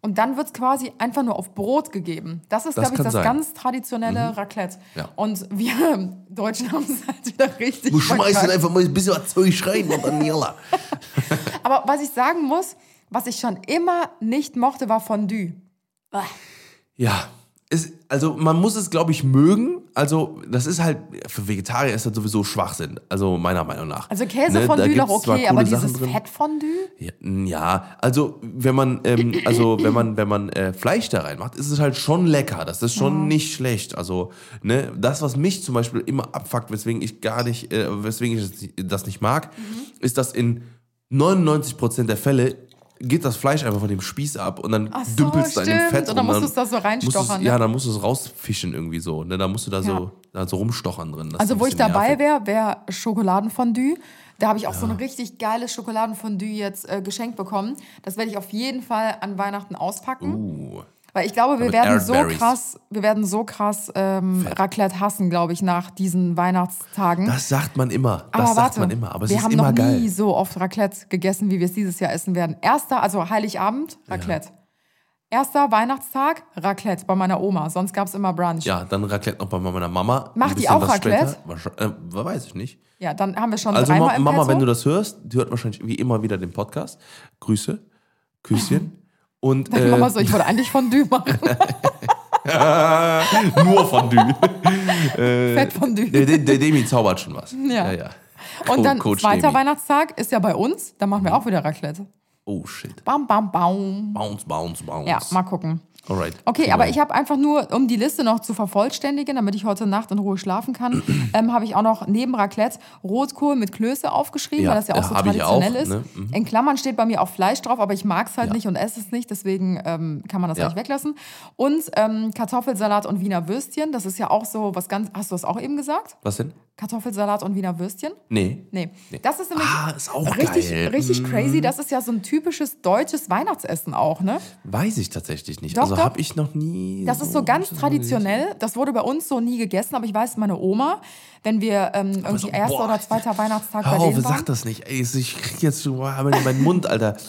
Und dann wird es quasi einfach nur auf Brot gegeben. Das ist, glaube ich, das sein. Mhm. ganz traditionelle Raclette. Ja. Und wir Deutschen haben es halt wieder richtig Du schmeißt einfach mal ein bisschen was Zeug rein und dann jalla. Aber was ich sagen muss, was ich schon immer nicht mochte, war Fondue. Ja, es, also man muss es, glaube ich, mögen. Also das ist halt, für Vegetarier ist das sowieso Schwachsinn. Also meiner Meinung nach. Also Ne, Käsefondue da noch okay, aber dieses. Fettfondue? Ja, ja, also wenn man, ähm, also wenn man, wenn man äh, Fleisch da reinmacht, ist es halt schon lecker. Das ist schon nicht schlecht. Also ne, das, was mich zum Beispiel immer abfuckt, weswegen ich gar nicht, äh, weswegen ich das, das nicht mag, ist, dass in 99% der Fälle geht das Fleisch einfach von dem Spieß ab und dann Ach so, dümpelst du an dem. Fett Und dann musst du es da so reinstochern, ne? Ja, dann musst du es rausfischen irgendwie so. Ne? Da musst du da so, Ja. da so rumstochern drin. Also wo ich dabei wäre, wäre Schokoladenfondue. Da habe ich auch so ein richtig geiles Schokoladenfondue jetzt äh, geschenkt bekommen. Das werde ich auf jeden Fall an Weihnachten auspacken. Uh. Weil ich glaube, wir werden so krass, wir werden so krass ähm, Raclette hassen, glaube ich, nach diesen Weihnachtstagen. Das sagt man immer. Das aber sagt warte, man immer. Aber es wir ist haben immer noch geil. nie so oft Raclette gegessen, wie wir es dieses Jahr essen werden. Erster, also Heiligabend, Raclette. Erster Weihnachtstag, Raclette bei meiner Oma. Sonst gab es immer Brunch. Ja, dann Raclette noch bei meiner Mama. Macht die auch Raclette? Äh, weiß ich nicht. Ja, dann haben wir schon Also dreimal Ma Mama, Petto. wenn du das hörst, die hört wahrscheinlich wie immer wieder den Podcast. Grüße, Küsschen. Und äh, Mama so, ich wollte eigentlich Fondue machen. nur Fondue. Fettfondue. der, der, der Demi zaubert schon was. Ja. ja, ja. Und dann Coach zweiter Demi. Weihnachtstag ist ja bei uns. Da machen wir auch wieder Raclette. Oh shit. Bam, bam, bam. Bounce, bounce, bounce. Ja, mal gucken. Alright. Okay, Kriegen aber ich habe einfach nur, um die Liste noch zu vervollständigen, damit ich heute Nacht in Ruhe schlafen kann, ähm, habe ich auch noch neben Raclette Rotkohl mit Klöße aufgeschrieben, Ja, weil das ja auch ja, so traditionell auch, ist. ne? Mhm. In Klammern steht bei mir auch Fleisch drauf, aber ich mag es halt Ja. nicht und esse es nicht, deswegen ähm, kann man das Ja. eigentlich weglassen. Und ähm, Kartoffelsalat und Wiener Würstchen, das ist ja auch so was ganz, hast du das auch eben gesagt? Was denn? Kartoffelsalat und Wiener Würstchen? Nee. Nee. Das ist nämlich Ah, ist auch richtig, geil. Mhm. richtig crazy. Das ist ja so ein typisches deutsches Weihnachtsessen auch, ne? Weiß ich tatsächlich nicht. Doch, also doch. habe ich noch nie. Das ist so ganz traditionell. Das wurde bei uns so nie gegessen, aber ich weiß, meine Oma, wenn wir ähm, irgendwie so, erster boah. oder zweiter Weihnachtstag Hör bei auf, denen sag waren. das nicht. Ey, ich krieg jetzt in meinen Mund, Alter.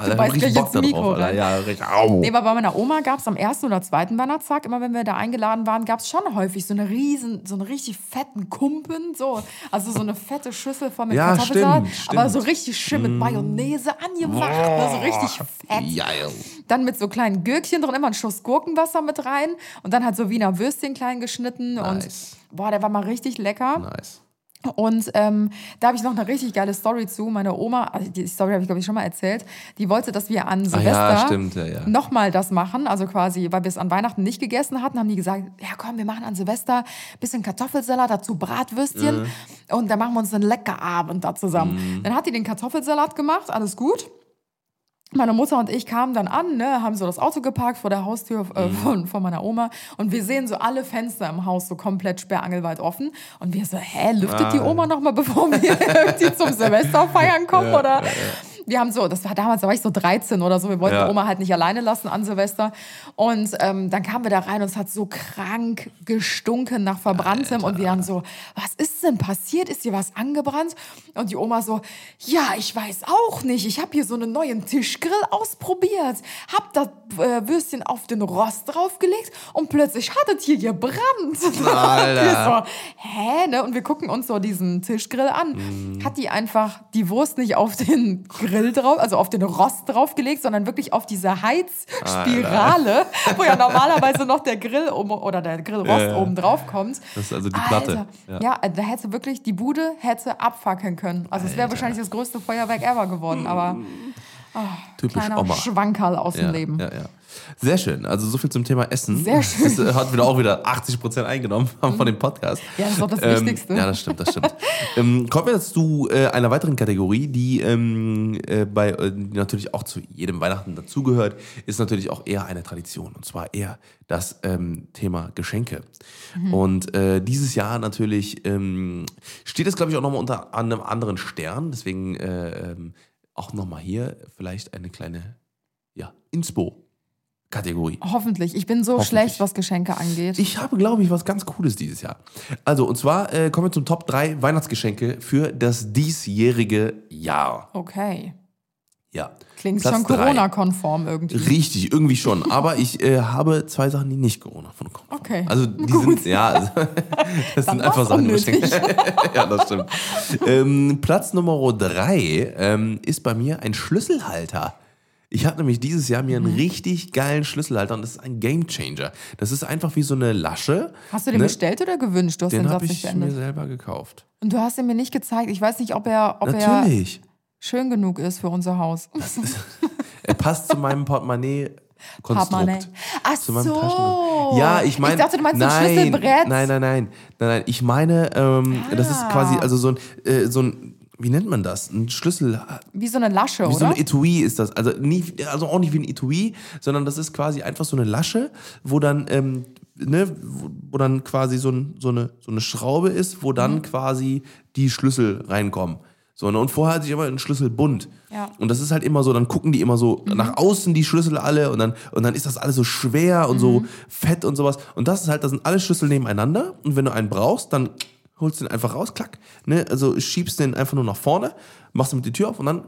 Alter, beißt gleich ins Mikro drauf, Alter. rein. Ja, richtig. Au. Nee, aber bei meiner Oma gab es am ersten oder zweiten Weihnachtstag, immer wenn wir da eingeladen waren, gab es schon häufig so eine riesen, so einen richtig fetten Kumpen, so. Also so eine fette Schüssel voll mit Ja, stimmt, aber so richtig schön mit Mayonnaise angemacht, ne, so richtig fett. Geil. Dann mit so kleinen Gürkchen drin, immer einen Schuss Gurkenwasser mit rein und dann halt so Wiener Würstchen klein geschnitten Nice. und boah, der war mal richtig lecker. Nice. Und ähm, da habe ich noch eine richtig geile Story zu. Meine Oma, also die Story habe ich glaube ich schon mal erzählt, die wollte, dass wir an Ah, ja, Silvester stimmt, ja, ja. nochmal das machen. Also quasi, weil wir es an Weihnachten nicht gegessen hatten, haben die gesagt, ja komm, wir machen an Silvester ein bisschen Kartoffelsalat, dazu Bratwürstchen Mhm. und dann machen wir uns einen lecker Abend da zusammen. Dann hat die den Kartoffelsalat gemacht, alles gut. Meine Mutter und ich kamen dann an, ne, haben so das Auto geparkt vor der Haustür äh, Mhm. von, von meiner Oma und wir sehen so alle Fenster im Haus so komplett sperrangelweit offen und wir so, hä, lüftet Ah. die Oma noch mal, bevor wir irgendwie zum Silvester feiern kommen oder? Wir haben so, das war damals, da war ich so 13 oder so, wir wollten Ja. Oma halt nicht alleine lassen an Silvester und ähm, dann kamen wir da rein und es hat so krank gestunken nach Verbranntem und wir haben so, was ist denn passiert? Ist hier was angebrannt? Und die Oma so, ja, ich weiß auch nicht, ich habe hier so einen neuen Tischgrill ausprobiert, hab das äh, Würstchen auf den Rost draufgelegt und plötzlich hat es hier gebrannt. Alter. so, hä? Ne? Und wir gucken uns so diesen Tischgrill an. Mhm. Hat die einfach die Wurst nicht auf den Grill drauf, also auf den Rost draufgelegt, sondern wirklich auf diese Heizspirale, wo ja normalerweise noch der Grill oben, oder der Grillrost Ja. oben drauf kommt. Das ist also die Platte. Alter. Ja. Da hätte wirklich, die Bude hätte abfackeln können. Also es wäre wahrscheinlich das größte Feuerwerk ever geworden, aber Typisch kleiner Oma. Schwankerl aus Ja, dem Leben. ja, ja. Sehr schön. Also so viel zum Thema Essen. Sehr schön. Das hat wieder auch wieder 80 Prozent eingenommen von dem Podcast. Ja, das ist doch das Ähm, Wichtigste. Ja, das stimmt, das stimmt. ähm, kommen wir jetzt zu äh, einer weiteren Kategorie, die ähm, äh, bei äh, die natürlich auch zu jedem Weihnachten dazugehört, ist natürlich auch eher eine Tradition. Und zwar eher das ähm, Thema Geschenke. Mhm. Und äh, dieses Jahr natürlich ähm, steht es, glaube ich, auch nochmal unter einem anderen Stern. Deswegen äh, ähm, auch nochmal hier vielleicht eine kleine ja, Inspo. Kategorie. Hoffentlich. Ich bin so schlecht, was Geschenke angeht. Ich habe, glaube ich, was ganz Cooles dieses Jahr. Also, und zwar äh, kommen wir zum Top 3 Weihnachtsgeschenke für das diesjährige Jahr. okay. Ja. Klingt Platz schon. Corona-konform irgendwie. Richtig, irgendwie schon. Aber ich äh, habe zwei Sachen, die nicht Corona von kommen. Okay. Also die Gut. sind, ja, also, das sind war's einfach Sachen, die. Ja, das stimmt. ähm, Platz Nummer drei ähm, ist bei mir ein Schlüsselhalter. Ich hatte nämlich dieses Jahr mir einen Mhm. richtig geilen Schlüsselhalter und das ist ein Gamechanger. Das ist einfach wie so eine Lasche. Hast du den ne? bestellt oder gewünscht? Du hast den, Den habe ich mir beendet. selber gekauft. Und du hast ihn mir nicht gezeigt. Ich weiß nicht, ob er, ob er Natürlich. schön genug ist für unser Haus. Er passt zu meinem Portemonnaie. Konstrukt. Ach so. Ja, ich meine. Ich dachte, du meinst so ein nein, Schlüsselbrett. Nein, nein, nein, nein, nein. Ich meine, ähm, das ist Ah. quasi also so ein, äh, so ein, wie nennt man das? Ein Schlüssel. Wie so eine Lasche, Wie oder? so ein Etui ist das. Also, nie, also auch nicht wie ein Etui, sondern das ist quasi einfach so eine Lasche, wo dann, ähm, ne, wo, dann quasi so, ein, so, eine, so eine Schraube ist, wo Mhm. dann quasi die Schlüssel reinkommen. So, ne? Und vorher hatte ich immer einen Schlüssel bunt. Ja. Mhm. Und das ist halt immer so, dann gucken die immer so nach außen die Schlüssel alle und dann, und dann ist das alles so schwer und Mhm. so fett und sowas. Und das ist halt, das sind alle Schlüssel nebeneinander. Und wenn du einen brauchst, dann holst den einfach raus, klack. Ne? Also schiebst den einfach nur nach vorne, machst du mit die Tür auf und dann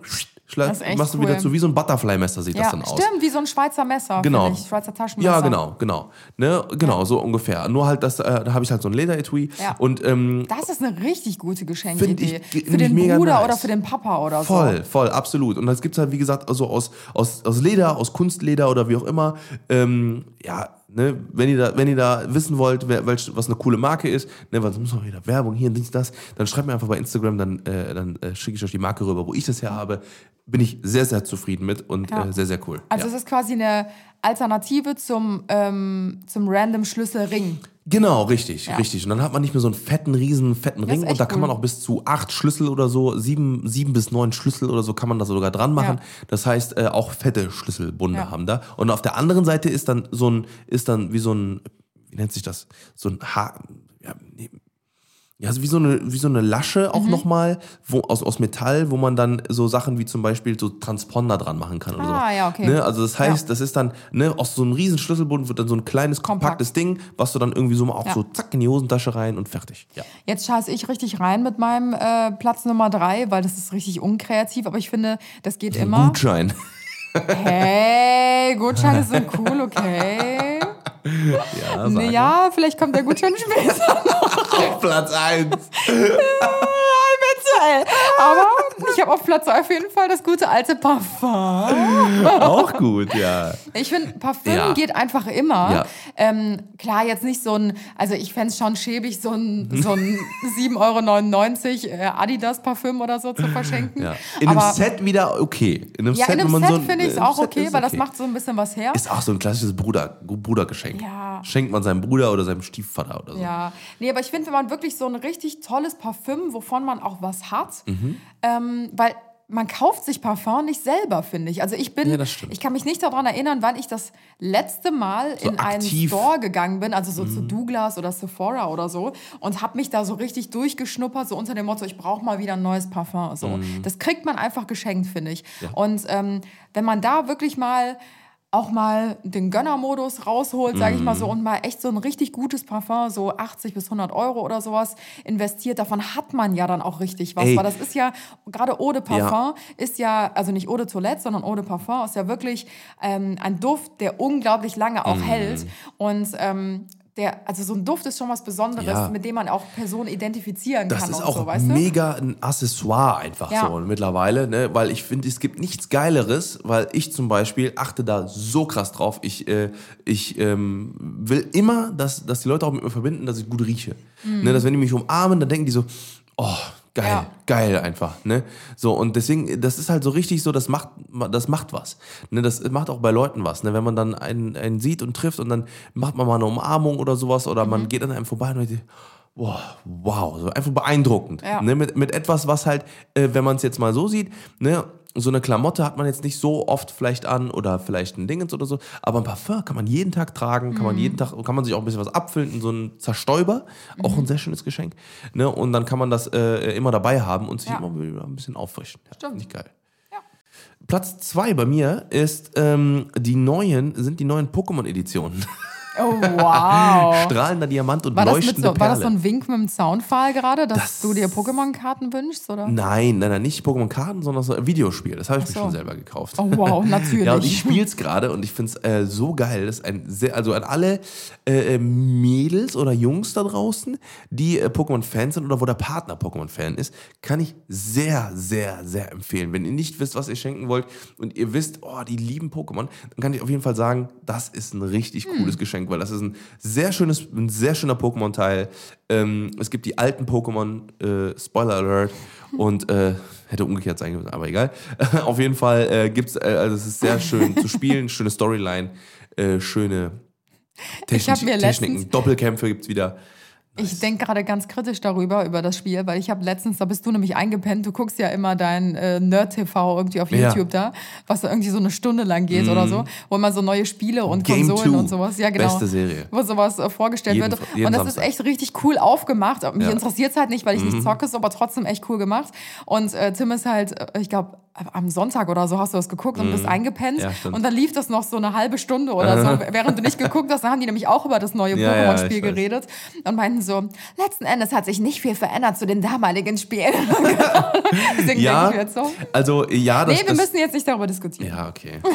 Das machst du cool. wieder zu wie so ein Butterfly-Messer sieht das ja, dann aus. stimmt, wie so ein Schweizer Messer. Genau. Ich. Schweizer Taschenmesser. Ja, genau, genau. Ne, genau, so ungefähr. Nur halt, das, äh, da habe ich halt so ein Lederetui. Ja. Und ähm, Das ist eine richtig gute Geschenkidee. ich Für den Bruder nice. oder für den Papa oder voll, so. voll, absolut. Und das gibt's halt, wie gesagt, also aus, aus, aus Leder, aus Kunstleder oder wie auch immer. Ähm, ja, ne, wenn ihr da, wenn ihr da wissen wollt, wer, was eine coole Marke ist, ne, was muss auch wieder Werbung hier, dies, das, dann schreibt mir einfach bei Instagram, dann, äh, dann äh, schicke ich euch die Marke rüber, wo ich das her habe. Bin ich sehr, sehr zufrieden mit und Ja. äh, sehr, sehr cool. Also ja. es ist quasi eine Alternative zum, ähm, zum random Schlüsselring. Genau, richtig, Ja. richtig. Und dann hat man nicht mehr so einen fetten, riesen, fetten Ring. Und da kann man auch bis zu acht Schlüssel oder so, sieben, sieben bis neun Schlüssel oder so kann man da sogar dran machen. Ja. Das heißt, äh, auch fette Schlüsselbunde Ja. haben da. Und auf der anderen Seite ist dann so ein, ist dann wie so ein, wie nennt sich das? So ein Haar, ja, nee, ja, so wie so eine, wie so eine Lasche Mhm. auch nochmal, wo, aus, aus Metall, wo man dann so Sachen wie zum Beispiel so Transponder dran machen kann oder Ah, so. ja, okay. Ne? Also das heißt, Ja. das ist dann, ne, aus so einem riesen Schlüsselbund wird dann so ein kleines, Kompakt. kompaktes Ding, was du dann irgendwie so mal auch Ja. so zack in die Hosentasche rein und fertig. Ja. Jetzt scheiße ich richtig rein mit meinem äh, Platz Nummer drei, weil das ist richtig unkreativ, aber ich finde, das geht immer. Gutschein. Hey, Gutscheine sind cool, okay. Ja, Nee, ja, vielleicht kommt der Gutschein später. Auf Platz 1. Eventuell. Aber ich habe auf Platz zwei auf jeden Fall das gute alte Parfum. Auch gut, ja. Ich finde, Parfüm Ja. geht einfach immer. Ja. Ähm, klar, jetzt nicht so ein, also ich fände es schon schäbig, so ein, so ein 7,99 Euro äh, Adidas-Parfüm oder so zu verschenken. ja. In einem Aber Set wieder okay. In einem ja, in wenn einem man Set so finde ich es auch Set okay, weil das okay. macht so ein bisschen was her. Ist auch so ein klassisches Bruder, Brudergeschenk. Ja. Schenkt man seinem Bruder oder seinem Stiefvater oder so. Ja, nee, aber ich finde, wenn man wirklich so ein richtig tolles Parfüm, wovon man auch was hat, Mhm. ähm, weil man kauft sich Parfum nicht selber, finde ich. Also ich bin, Ja, ich kann mich nicht daran erinnern, wann ich das letzte Mal So in einen aktiv. Mhm. Store gegangen bin, also so zu Douglas oder Sephora oder so, und habe mich da so richtig durchgeschnuppert, so unter dem Motto, ich brauche mal wieder ein neues Parfum. So. Mhm. Das kriegt man einfach geschenkt, finde ich. Und ähm, wenn man da wirklich mal auch mal den Gönnermodus rausholt, sage ich mal Mhm. so, und mal echt so ein richtig gutes Parfum, so 80 bis 100 Euro oder sowas investiert, davon hat man ja dann auch richtig was. Ey. Weil das ist ja, gerade Eau de Parfum ist ja, also nicht Eau de Toilette, sondern Eau de Parfum ist ja wirklich ähm, ein Duft, der unglaublich lange auch Mhm. hält. Und ähm, der, also so ein Duft ist schon was Besonderes, Ja. mit dem man auch Personen identifizieren Das kann ist und auch so, weißt du? mega ein Accessoire einfach Ja. so mittlerweile, ne? weil ich finde, es gibt nichts Geileres, weil ich zum Beispiel achte da so krass drauf. Ich, äh, ich ähm, will immer, dass, dass die Leute auch mit mir verbinden, dass ich gut rieche. Ne? Dass wenn die mich umarmen, dann denken die so, oh, geil. Ja. geil einfach. Ne? So, und deswegen, das ist halt so richtig so, das macht, das macht was. Ne? Das macht auch bei Leuten was. Ne? Wenn man dann einen, einen sieht und trifft und dann macht man mal eine Umarmung oder sowas oder Mhm. man geht an einem vorbei und denkt, Wow, wow, so einfach beeindruckend. Ja. Ne, mit, mit etwas, was halt, äh, wenn man es jetzt mal so sieht, ne, so eine Klamotte hat man jetzt nicht so oft vielleicht an oder vielleicht ein Dingens oder so, aber ein Parfum kann man jeden Tag tragen, kann Mhm. man jeden Tag, kann man sich auch ein bisschen was abfüllen in so einen Zerstäuber, auch Mhm. ein sehr schönes Geschenk. Ne, und dann kann man das äh, immer dabei haben und sich Ja. immer wieder ein bisschen auffrischen. Ja, Stimmt. Nicht geil. Ja. Platz zwei bei mir ist ähm, die neuen, sind die neuen Pokémon-Editionen. Oh, wow. Strahlender Diamant und War leuchtende so, war das so Perle. ein Wink mit dem Soundfall gerade, dass Das- du dir Pokémon-Karten wünschst? Oder? Nein, nein, nein, nicht Pokémon-Karten, sondern so ein Videospiel. Das habe ich Ach mir so. schon selber gekauft. Oh, wow, natürlich. Ja, und ich spiele es gerade und ich finde es äh, so geil. Das ist ein sehr, also an alle äh, äh, Mädels oder Jungs da draußen, die äh, Pokémon-Fans sind oder wo der Partner Pokémon-Fan ist, kann ich sehr, sehr, sehr empfehlen. Wenn ihr nicht wisst, was ihr schenken wollt und ihr wisst, oh, die lieben Pokémon, dann kann ich auf jeden Fall sagen, das ist ein richtig Hm. cooles Geschenk, weil das ist ein sehr schönes, ein sehr schöner Pokémon-Teil. Ähm, es gibt die alten Pokémon, äh, Spoiler Alert, und äh, hätte umgekehrt sein müssen, aber egal. Auf jeden Fall äh, gibt es, äh, also es ist sehr schön zu spielen, schöne Storyline, äh, schöne Ich hab Technik, mir Techniken, letztens- Doppelkämpfe gibt es wieder. Ich denke gerade ganz kritisch darüber, über das Spiel, weil ich habe letztens, da bist du nämlich eingepennt, du guckst ja immer dein äh, Nerd-TV irgendwie auf Ja. YouTube da, was da irgendwie so eine Stunde lang geht oder so, wo immer so neue Spiele und Game Konsolen Two. und sowas, ja genau, Beste Serie. wo sowas äh, vorgestellt Jeden- wird. und das Samstag. ist echt richtig cool aufgemacht. Mich Ja. Mhm. interessiert es halt nicht, weil ich nicht zocke, ist aber trotzdem echt cool gemacht. Und äh, Tim ist halt, äh, ich glaube, am Sonntag oder so hast du das geguckt und bist eingepennt. Mhm. Ja, und dann lief das noch so eine halbe Stunde oder so, während du nicht geguckt hast. Dann haben die nämlich auch über das neue Pokémon-Spiel geredet und meinten so, letzten Endes hat sich nicht viel verändert zu den damaligen Spielen. Deswegen Ja, denke ich jetzt so. also ja, das Nee, wir das, müssen jetzt nicht darüber diskutieren. Ja, okay.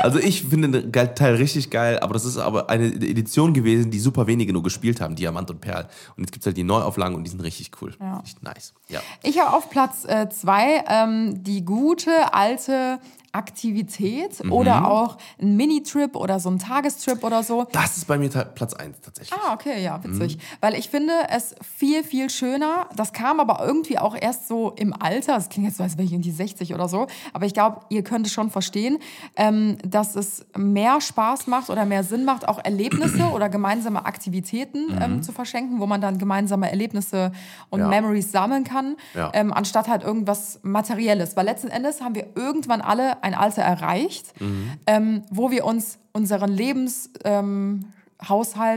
Also ich finde den Teil richtig geil, aber das ist aber eine Edition gewesen, die super wenige nur gespielt haben, Diamant und Perl. Und jetzt gibt es halt die Neuauflagen und die sind richtig cool. Ja. Richtig nice. Ja. Ich habe auf Platz äh, zwei ähm, die gute alte Aktivität Mhm. oder auch ein Minitrip oder so ein Tagestrip oder so. Das ist bei mir Platz 1 tatsächlich. Ah, okay, ja, witzig. Mhm. Weil ich finde es viel, viel schöner. Das kam aber irgendwie auch erst so im Alter. Das klingt jetzt so, als wäre ich irgendwie 60 oder so. Aber ich glaube, ihr könnt es schon verstehen, ähm, dass es mehr Spaß macht oder mehr Sinn macht, auch Erlebnisse oder gemeinsame Aktivitäten ähm, zu verschenken, wo man dann gemeinsame Erlebnisse und Mhm. Ja. Memories sammeln kann, Ja. ähm, anstatt halt irgendwas Materielles. Weil letzten Endes haben wir irgendwann alle ein Alter erreicht, Mhm. ähm, wo wir uns unseren Lebenshaushalt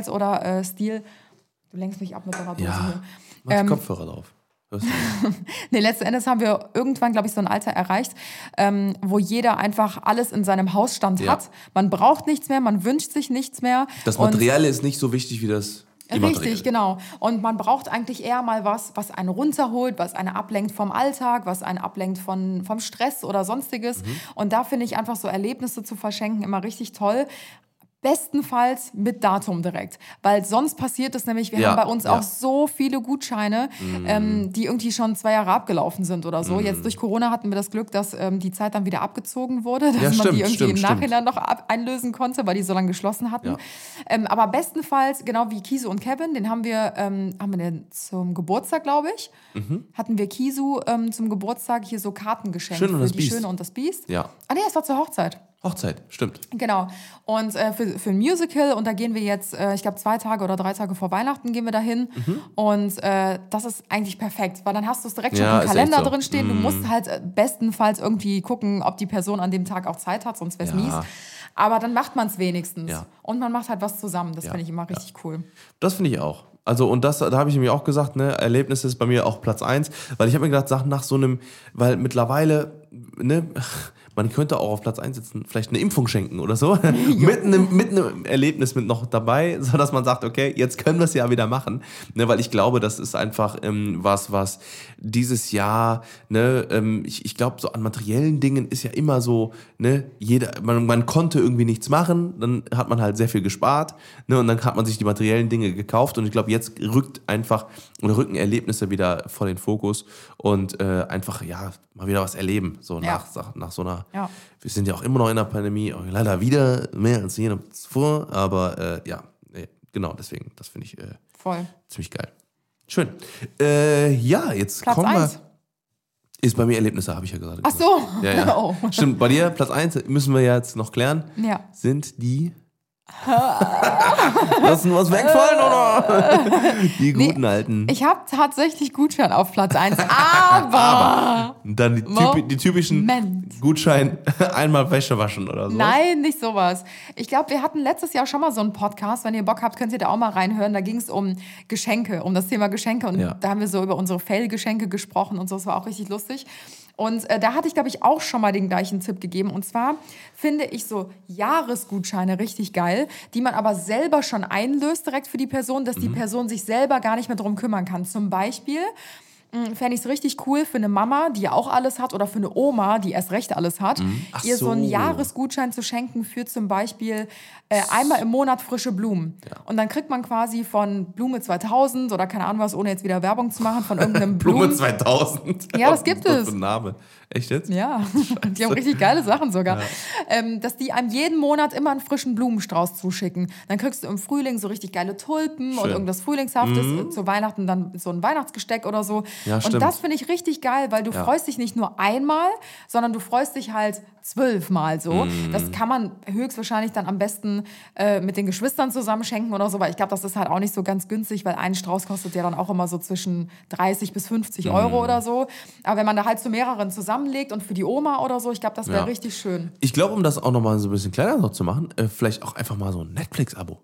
ähm, oder äh, Stil. Du lenkst mich ab mit deiner Dose Ja. hier. Mach Ähm, Kopfhörer drauf. Nee, letzten Endes haben wir irgendwann, glaube ich, so ein Alter erreicht, ähm, wo jeder einfach alles in seinem Hausstand Ja. hat. Man braucht nichts mehr, man wünscht sich nichts mehr. Das Materielle ist nicht so wichtig wie das. Richtig, genau. Und man braucht eigentlich eher mal was, was einen runterholt, was einen ablenkt vom Alltag, was einen ablenkt von, vom Stress oder sonstiges. Mhm. Und da finde ich einfach so Erlebnisse zu verschenken immer richtig toll. Bestenfalls mit Datum direkt. Weil sonst passiert es nämlich, wir Ja, haben bei uns ja. Auch so viele Gutscheine, ähm, die irgendwie schon zwei Jahre abgelaufen sind oder so. Jetzt durch Corona hatten wir das Glück, dass ähm, die Zeit dann wieder abgezogen wurde, dass Ja, man stimmt, die irgendwie stimmt, im stimmt. Nachhinein noch ab einlösen konnte, weil die so lange geschlossen hatten. Ähm, aber bestenfalls, genau wie Kisu und Kevin, den haben wir, ähm, haben wir den zum Geburtstag, glaube ich, Mhm. hatten wir Kisu ähm, zum Geburtstag hier so Karten geschenkt Schön und für das die Biest. Schöne und das Biest. Ja. Ah nee, es war zur Hochzeit. Hochzeit, stimmt. Genau. Und äh, für, für ein Musical, und da gehen wir jetzt, äh, ich glaube, zwei Tage oder drei Tage vor Weihnachten gehen wir dahin. Mhm. Und äh, das ist eigentlich perfekt, weil dann hast du es direkt schon Ja, im ist Kalender so. drin stehen. Du musst halt äh, bestenfalls irgendwie gucken, ob die Person an dem Tag auch Zeit hat, sonst wäre es Ja. mies. Aber dann macht man es wenigstens. Ja. Und man macht halt was zusammen. Das finde ich immer richtig cool. Das finde ich auch. Also, und das, da habe ich nämlich auch gesagt, ne, Erlebnis ist bei mir auch Platz 1, weil ich habe mir gedacht, Sachen nach so einem, weil mittlerweile, ne, man könnte auch auf Platz 1 sitzen, vielleicht eine Impfung schenken oder so. mit, einem, mit einem Erlebnis mit noch dabei, sodass man sagt, okay, jetzt können wir es ja wieder machen. Ne, weil ich glaube, das ist einfach ähm, was, was dieses Jahr, ne, ähm, ich, ich glaube, so an materiellen Dingen ist ja immer so, ne, jeder, man, man konnte irgendwie nichts machen, dann hat man halt sehr viel gespart, ne, und dann hat man sich die materiellen Dinge gekauft und ich glaube, jetzt rückt einfach oder rücken Erlebnisse wieder vor den Fokus und äh, einfach, ja, mal wieder was erleben, so Ja. nach, nach so einer, Ja. wir sind ja auch immer noch in der Pandemie, auch leider wieder mehr als je zuvor, aber äh, ja, genau, deswegen, das finde ich äh, Voll. ziemlich geil. Schön. Äh, ja, jetzt Platz kommen wir. eins. Ist bei mir Erlebnisse, habe ich ja gesagt. Ach so. Ja, ja. Oh. Stimmt, bei dir, Platz 1, müssen wir jetzt noch klären, Ja. sind die. Lassen was wegfallen, oder? Die guten alten. Ich habe tatsächlich Gutschein auf Platz 1, aber. Und dann die, typi die typischen Moment. Gutschein, einmal Wäsche waschen oder so. Nein, nicht sowas. Ich glaube, wir hatten letztes Jahr schon mal so einen Podcast. Wenn ihr Bock habt, könnt ihr da auch mal reinhören. Da ging es um Geschenke, um das Thema Geschenke. Und Ja. da haben wir so über unsere Fail-Geschenke gesprochen und so. Das war auch richtig lustig. Und äh, da hatte ich, glaube ich, auch schon mal den gleichen Tipp gegeben. Und zwar finde ich so Jahresgutscheine richtig geil, die man aber selber schon einlöst direkt für die Person, dass die Person sich selber gar nicht mehr drum kümmern kann. Zum Beispiel Fände ich es richtig cool für eine Mama, die ja auch alles hat, oder für eine Oma, die erst recht alles hat, Mhm. Ihr so einen so. Jahresgutschein zu schenken für zum Beispiel äh, einmal im Monat frische Blumen. Und dann kriegt man quasi von Blume 2000 oder keine Ahnung was, ohne jetzt wieder Werbung zu machen, von irgendeinem Blume Blumen. 2000. Ja, das gibt es. für ein Name. Echt jetzt? Ja, die haben richtig geile Sachen sogar. Ähm, dass die einem jeden Monat immer einen frischen Blumenstrauß zuschicken. Dann kriegst du im Frühling so richtig geile Tulpen und Schön. irgendwas Frühlingshaftes. äh, Zu Weihnachten dann so ein Weihnachtsgesteck oder so. Ja, und stimmt. das finde ich richtig geil, weil du Ja. freust dich nicht nur einmal, sondern du freust dich halt zwölfmal so. Mhm. Das kann man höchstwahrscheinlich dann am besten äh, mit den Geschwistern zusammen schenken oder so, weil ich glaube, das ist halt auch nicht so ganz günstig, weil ein Strauß kostet ja dann auch immer so zwischen 30 bis 50 Mhm. Euro oder so. Aber wenn man da halt zu mehreren zusammenlegt und für die Oma oder so, ich glaube, das wäre Ja. richtig schön. Ich glaube, um das auch nochmal so ein bisschen kleiner noch zu machen, äh, vielleicht auch einfach mal so ein Netflix-Abo.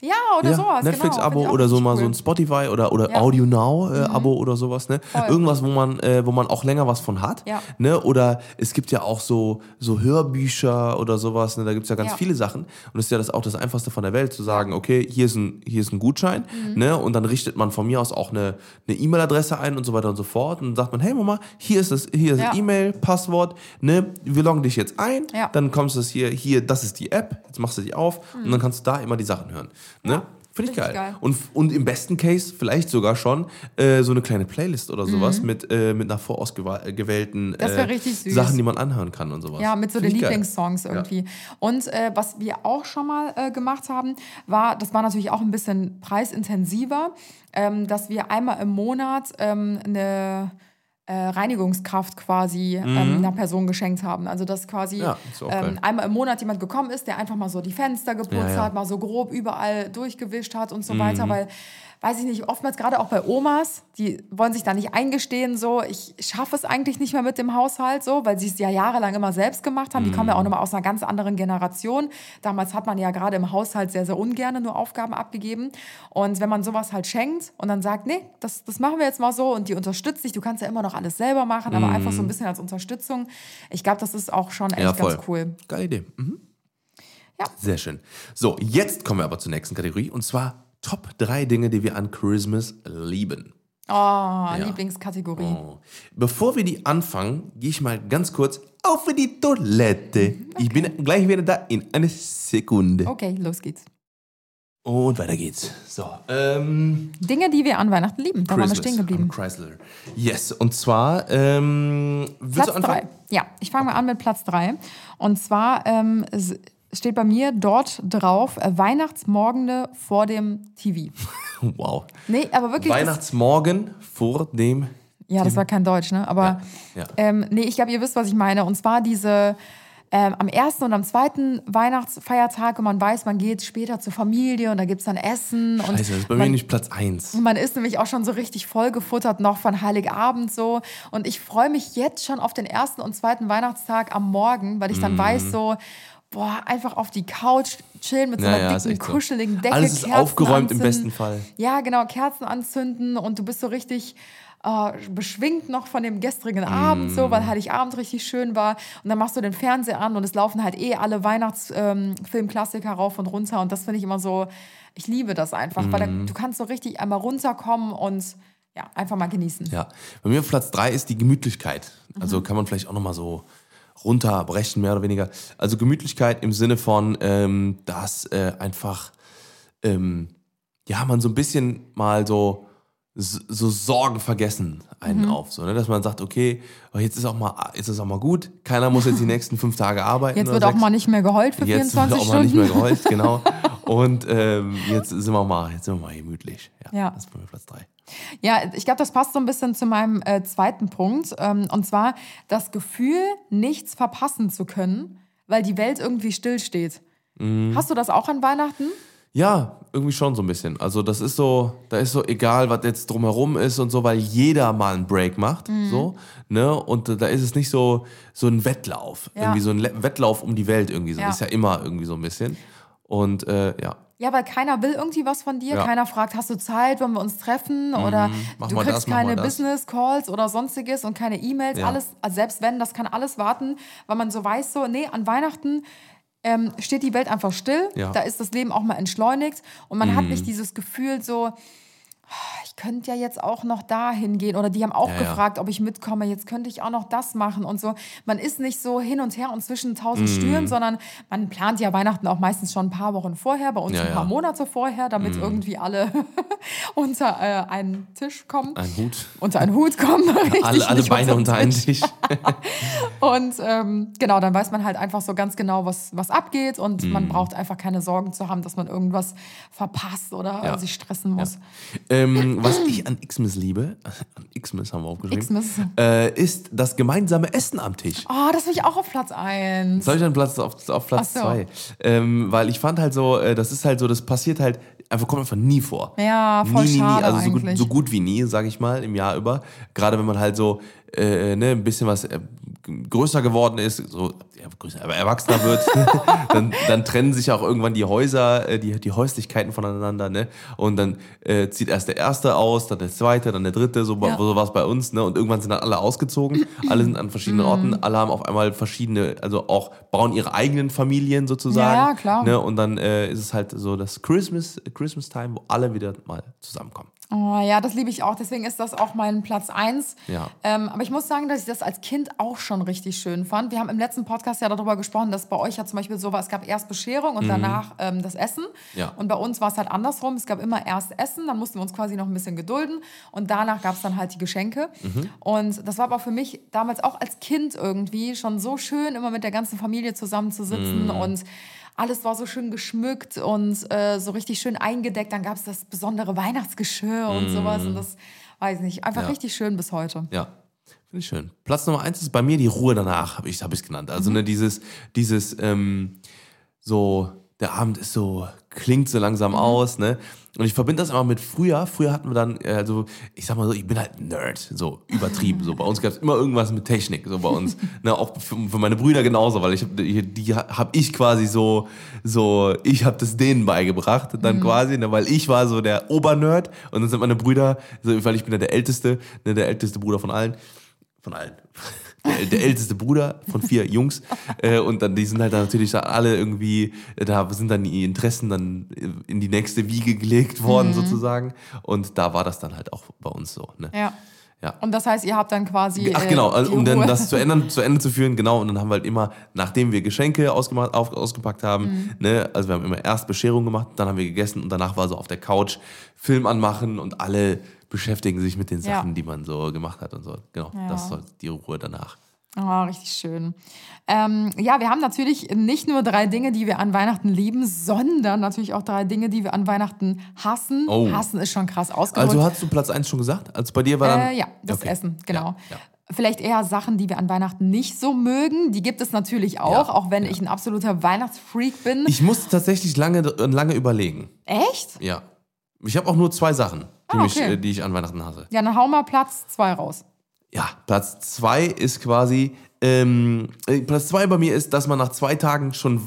Ja, oder sowas. Netflix-Abo genau, oder so richtig mal cool. so ein Spotify oder, oder Ja. Mhm. Audio Now-Abo oder sowas, ne? Voll. Irgendwas, wo man, äh, wo man auch länger was von hat. Ja. Ne? Oder es gibt ja auch so, so Hörbücher oder sowas, ne? Da gibt es ja ganz Ja. viele Sachen. Und das ist ja das auch das Einfachste von der Welt, zu sagen, okay, hier ist ein, hier ist ein Gutschein, Mhm. ne? Und dann richtet man von mir aus auch eine eine E-Mail-Adresse ein und so weiter und so fort. Und dann sagt man, hey Mama, hier ist das, hier ist Ja. E-Mail, Passwort, ne? Wir loggen dich jetzt ein, Ja. dann kommst du das hier, hier, das ist die App, jetzt machst du die auf und dann kannst du da immer die Sachen hören. Ne? Finde ich Mhm. Geil. geil. Und, und im besten Case vielleicht sogar schon äh, so eine kleine Playlist oder sowas mit, äh, mit einer vorausgewählten Mhm. Äh. Sachen, die man anhören kann und sowas. Ja, mit so Find den ich geil. Lieblingssongs irgendwie. Und äh, was wir auch schon mal äh, gemacht haben, war, das war natürlich auch ein bisschen preisintensiver, ähm, dass wir einmal im Monat ähm, eine Reinigungskraft quasi ähm, einer Person geschenkt haben. Also dass quasi Mhm. Ja, ähm, einmal im Monat jemand gekommen ist, der einfach mal so die Fenster geputzt Ja, ja. hat, mal so grob überall durchgewischt hat und so Mhm. weiter, weil weiß ich nicht, oftmals gerade auch bei Omas, die wollen sich da nicht eingestehen, so, ich schaffe es eigentlich nicht mehr mit dem Haushalt, so, weil sie es ja jahrelang immer selbst gemacht haben. Die kommen ja Mhm. auch nochmal aus einer ganz anderen Generation. Damals hat man ja gerade im Haushalt sehr, sehr ungern nur Aufgaben abgegeben. Und wenn man sowas halt schenkt und dann sagt, nee, das, das machen wir jetzt mal so und die unterstützt dich, du kannst ja immer noch alles selber machen, aber einfach so ein bisschen als Unterstützung. Ich glaube, das ist auch schon echt Mhm. Ja, ganz cool. Geile Idee. Mhm. Ja. Sehr schön. So, jetzt kommen wir aber zur nächsten Kategorie und zwar Top 3 Dinge, die wir an Christmas lieben. Oh, Lieblingskategorie. Oh. Bevor wir die anfangen, gehe ich mal ganz kurz auf die Toilette. Ich bin gleich wieder da in eine Sekunde. Okay, los geht's. Und weiter geht's. So, ähm, Dinge, die wir an Weihnachten lieben. Da waren wir Christmas stehen geblieben. Chrysler. Yes, und zwar, ähm, Platz du anfangen? drei. Ja, ich fange mal an mit Platz drei. Und zwar ähm, steht bei mir dort drauf äh, Weihnachtsmorgende vor dem TV. Wow. Nee, aber wirklich. Weihnachtsmorgen vor dem. ja, das war kein Deutsch, ne? Aber Ja, ja. Ähm, nee, ich glaube, ihr wisst, was ich meine. Und zwar diese ähm, am ersten und am zweiten Weihnachtsfeiertag und man weiß, man geht später zur Familie und da gibt es dann Essen. und Scheiße, das ist bei man, mir nicht Platz 1. Und man ist nämlich auch schon so richtig vollgefuttert noch von Heiligabend so. Und ich freue mich jetzt schon auf den ersten und zweiten Weihnachtstag am Morgen, weil ich dann weiß so, boah, einfach auf die Couch chillen mit so Ja, einer ja, ist dicken, so. kuscheligen Decke. Alles ist Kerzen aufgeräumt im anzünden. besten Fall. Ja, genau, Kerzen anzünden und du bist so richtig äh, beschwingt noch von dem gestrigen Mm. Abend, so, weil Heiligabend richtig schön war. Und dann machst du den Fernseher an und es laufen halt eh alle Weihnachtsfilmklassiker rauf und runter. Und das finde ich immer so, ich liebe das einfach, weil da, Mm. du kannst so richtig einmal runterkommen und ja, einfach mal genießen. Ja, bei mir auf Platz 3 ist die Gemütlichkeit. Also kann man vielleicht auch nochmal so runterbrechen, mehr oder weniger. Also Gemütlichkeit im Sinne von, ähm, dass äh, einfach, ähm, ja, man so ein bisschen mal so, so Sorgen vergessen einen Mhm. auf. So, ne? Dass man sagt, okay, oh, jetzt ist auch mal, jetzt ist auch mal gut. Keiner muss jetzt die nächsten fünf Tage arbeiten. Jetzt wird auch sechs. mal nicht mehr geheult für Jetzt 24 wird auch mal nicht Stunden. mehr geheult, genau. Und ähm, jetzt sind wir mal, jetzt sind wir mal gemütlich. Ja, Ja. Das ist bei mir Platz 3. Ja, ich glaube, das passt so ein bisschen zu meinem äh, zweiten Punkt. Ähm, und zwar das Gefühl, nichts verpassen zu können, weil die Welt irgendwie stillsteht. Mhm. Hast du das auch an Weihnachten? Ja, irgendwie schon so ein bisschen. Also das ist so, da ist so egal, was jetzt drumherum ist und so, weil jeder mal einen Break macht, Mhm. so, ne? Und da ist es nicht so so ein Wettlauf, Ja. irgendwie so ein Le Wettlauf um die Welt irgendwie so. Ja. Das ist ja immer irgendwie so ein bisschen. Und äh, ja, Ja, weil keiner will irgendwie was von dir. Ja. Keiner fragt, hast du Zeit, wollen wir uns treffen? Oder mach du kriegst das, keine das. Business-Calls oder sonstiges und keine E-Mails. Ja. Alles, also selbst wenn, das kann alles warten, weil man so weiß, so, nee, an Weihnachten ähm, steht die Welt einfach still. Ja. Mhm. Da ist das Leben auch mal entschleunigt. Und man hat nicht dieses Gefühl so, könnte ja jetzt auch noch da hingehen. Oder die haben auch Ja, ja. gefragt, ob ich mitkomme. Jetzt könnte ich auch noch das machen und so. Man ist nicht so hin und her und zwischen Mhm. tausend Stühlen, sondern man plant ja Weihnachten auch meistens schon ein paar Wochen vorher, bei uns Ja, ein paar ja. Mhm. Monate vorher, damit irgendwie alle unter äh, einen Tisch kommen. Ein Hut. Unter einen Hut kommen. richtig, Alle, alle Beine unter einen Tisch. und ähm, genau, dann weiß man halt einfach so ganz genau, was, was abgeht und Mhm. man braucht einfach keine Sorgen zu haben, dass man irgendwas verpasst oder Ja. sich stressen muss. ähm, was ich an Xmas liebe, an Xmas haben wir aufgeschrieben, Xmas. Äh, ist das gemeinsame Essen am Tisch. Oh, das will ich auch auf Platz 1. Soll ich dann Platz auf, auf Platz Ach so. zwei? Ähm, weil ich fand halt so, äh, das ist halt so, das passiert halt, einfach kommt einfach nie vor. Ja, voll nie, nie, nie. Also so gut, so gut wie nie, sage ich mal, im Jahr über. Gerade wenn man halt so äh, ne, ein bisschen was äh, größer geworden ist, so ja, größer, aber erwachsener wird, dann, dann trennen sich auch irgendwann die Häuser, äh, die, die Häuslichkeiten voneinander, ne? Und dann äh, zieht erst der erste aus, dann der zweite, dann der dritte, so, Ja. so war es bei uns, ne? Und irgendwann sind dann alle ausgezogen, alle sind an verschiedenen Mhm. Orten, alle haben auf einmal verschiedene, also auch bauen ihre eigenen Familien sozusagen. Ja, klar. Ne? Und dann äh, ist es halt so das Christmas, Christmas Time, wo alle wieder mal zusammenkommen. Oh, ja, das liebe ich auch. Deswegen ist das auch mein Platz 1. Ja. Ähm, aber ich muss sagen, dass ich das als Kind auch schon richtig schön fand. Wir haben im letzten Podcast ja darüber gesprochen, dass bei euch ja zum Beispiel so war, es gab erst Bescherung und danach ähm, das Essen. Mhm. Ja. Und bei uns war es halt andersrum. Es gab immer erst Essen, dann mussten wir uns quasi noch ein bisschen gedulden und danach gab es dann halt die Geschenke. Mhm. Und das war aber für mich damals auch als Kind irgendwie schon so schön, immer mit der ganzen Familie zusammenzusitzen Mhm. und alles war so schön geschmückt und äh, so richtig schön eingedeckt. Dann gab es das besondere Weihnachtsgeschirr und sowas. Und das, weiß nicht, einfach Mhm. Ja. richtig schön bis heute. Ja, finde ich schön. Platz Nummer eins ist bei mir die Ruhe danach, habe ich es hab genannt. Mhm. Also ne, dieses, dieses ähm, so, der Abend ist so, klingt so langsam Mhm. aus, ne? Und ich verbinde das immer mit früher. Früher hatten wir dann, äh, also ich sag mal so, ich bin halt Nerd, so übertrieben. So bei uns gab es immer irgendwas mit Technik, so bei uns. ne, auch für, für meine Brüder genauso, weil ich hab, die, die habe ich quasi so, so, ich habe das denen beigebracht, dann quasi, ne, weil ich war so der Obernerd und dann sind meine Brüder, so, weil ich bin ja der Älteste, ne, der älteste Bruder von allen, von allen. Der, der älteste Bruder von vier Jungs. Äh, und dann, die sind halt dann natürlich alle irgendwie, äh, da sind dann die Interessen dann in die nächste Wiege gelegt worden, sozusagen. Und da war das dann halt auch bei uns so. Ne? Ja. Ja. Und das heißt, ihr habt dann quasi. Ach äh, genau, die um dann das zu ändern, zu Ende zu führen, genau. Und dann haben wir halt immer, nachdem wir Geschenke ausgemacht, auf, ausgepackt haben, Mhm. ne, also wir haben immer erst Bescherung gemacht, dann haben wir gegessen und danach war so auf der Couch Film anmachen und alle beschäftigen sich mit den Ja. Sachen, die man so gemacht hat und so. Genau, Ja. das ist die Ruhe danach. Oh, richtig schön. Ähm, ja, wir haben natürlich nicht nur drei Dinge, die wir an Weihnachten lieben, sondern natürlich auch drei Dinge, die wir an Weihnachten hassen. Oh. Hassen ist schon krass ausgedrückt. Also hast du Platz 1 schon gesagt? Also bei dir war dann. Äh, ja, das Okay. Essen, genau. Ja, ja. Vielleicht eher Sachen, die wir an Weihnachten nicht so mögen. Die gibt es natürlich auch, Ja, auch wenn ja. ich ein absoluter Weihnachtsfreak bin. Ich musste tatsächlich lange, lange überlegen. Echt? Ja. Ich habe auch nur zwei Sachen, die, Ah, mich, okay. äh, die ich an Weihnachten hasse. Ja, dann hau mal Platz zwei raus. Ja, Platz zwei ist quasi, ähm, äh, Platz zwei bei mir ist, dass man nach zwei Tagen schon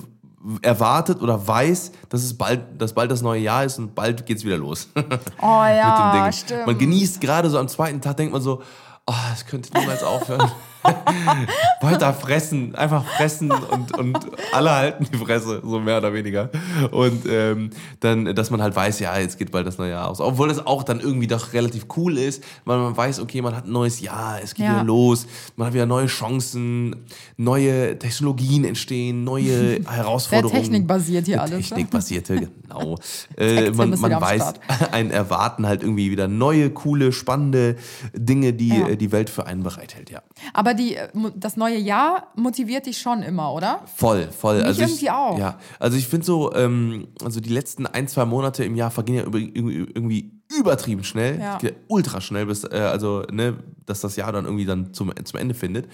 erwartet oder weiß, dass es bald, dass bald das neue Jahr ist und bald geht's wieder los. Oh ja, stimmt. Man genießt gerade so am zweiten Tag, denkt man so, oh, es könnte niemals aufhören. Weiter fressen, einfach fressen und, und alle halten die Fresse, so mehr oder weniger. Und ähm, dann, dass man halt weiß, ja, jetzt geht bald das neue Jahr aus. Obwohl es auch dann irgendwie doch relativ cool ist, weil man weiß, okay, man hat ein neues Jahr, es geht Ja. wieder los, man hat wieder neue Chancen, neue Technologien entstehen, neue Herausforderungen. technikbasiert hier alles, ne? Technikbasierte, genau. Äh, man man weiß, Start. ein Erwarten halt irgendwie wieder neue, coole, spannende Dinge, die Ja. die Welt für einen bereithält, ja. Aber die, äh, das neue Jahr motiviert dich schon immer, oder? Voll, voll. Mich also ich, irgendwie auch. Ja, also ich finde so, ähm, also die letzten ein, zwei Monate im Jahr vergehen ja irgendwie- übertrieben schnell, Ja. Ultra schnell, bis, äh, also, ne, dass das Jahr dann irgendwie dann zum, zum Ende findet.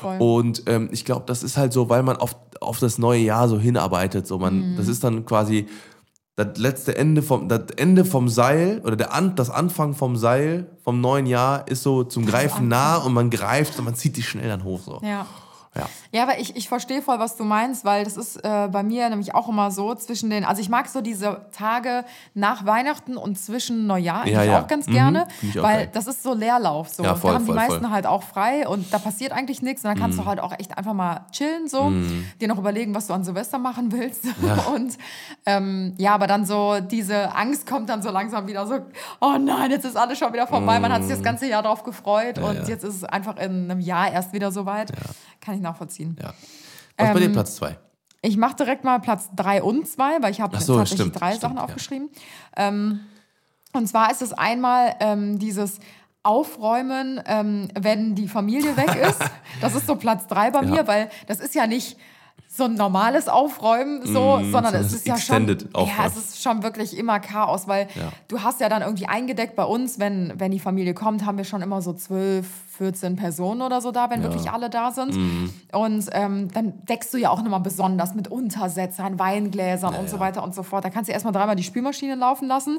Voll. Und ähm, ich glaube, das ist halt so, weil man auf, auf das neue Jahr so hinarbeitet. So man, Mhm. Das ist dann quasi das letzte Ende vom, das Ende vom Seil oder der An, das Anfang vom Seil vom neuen Jahr ist so zum Greifen nah und man greift und man zieht die schnell dann hoch. So. Ja. Ja. Ja, aber ich, ich verstehe voll, was du meinst, weil das ist äh, bei mir nämlich auch immer so zwischen den, also ich mag so diese Tage nach Weihnachten und zwischen Neujahr Ja, ja. auch ganz Mhm, gerne, ich auch weil geil. das ist so Leerlauf. So. Ja, voll, da haben voll, die meisten voll. halt auch frei und da passiert eigentlich nichts und dann kannst Mhm. du halt auch echt einfach mal chillen so, dir noch überlegen, was du an Silvester machen willst und ähm, ja, aber dann so diese Angst kommt dann so langsam wieder so, oh nein, jetzt ist alles schon wieder vorbei, man hat sich das ganze Jahr drauf gefreut und Mhm. jetzt ist es einfach in einem Jahr erst wieder so weit. Kann ich nachvollziehen. Ja. Was bei dir Ähm, Platz zwei? Ich mache direkt mal Platz 3 und 2, weil ich habe so, tatsächlich stimmt, drei stimmt, Sachen ja. aufgeschrieben. Ähm, und zwar ist es einmal ähm, dieses Aufräumen, ähm, wenn die Familie weg ist. Das ist so Platz 3 bei Ja. mir, weil das ist ja nicht so ein normales Aufräumen, so, sondern sondern es ist ja schon, ja, es ist schon wirklich immer Chaos, weil Ja. du hast ja dann irgendwie eingedeckt bei uns, wenn, wenn die Familie kommt, haben wir schon immer so 12, 14 Personen oder so da, wenn wirklich alle da sind. Mhm. Und ähm, dann deckst du ja auch nochmal besonders mit Untersetzern, Weingläsern und so ja. weiter und so fort. Da kannst du erstmal dreimal die Spülmaschine laufen lassen.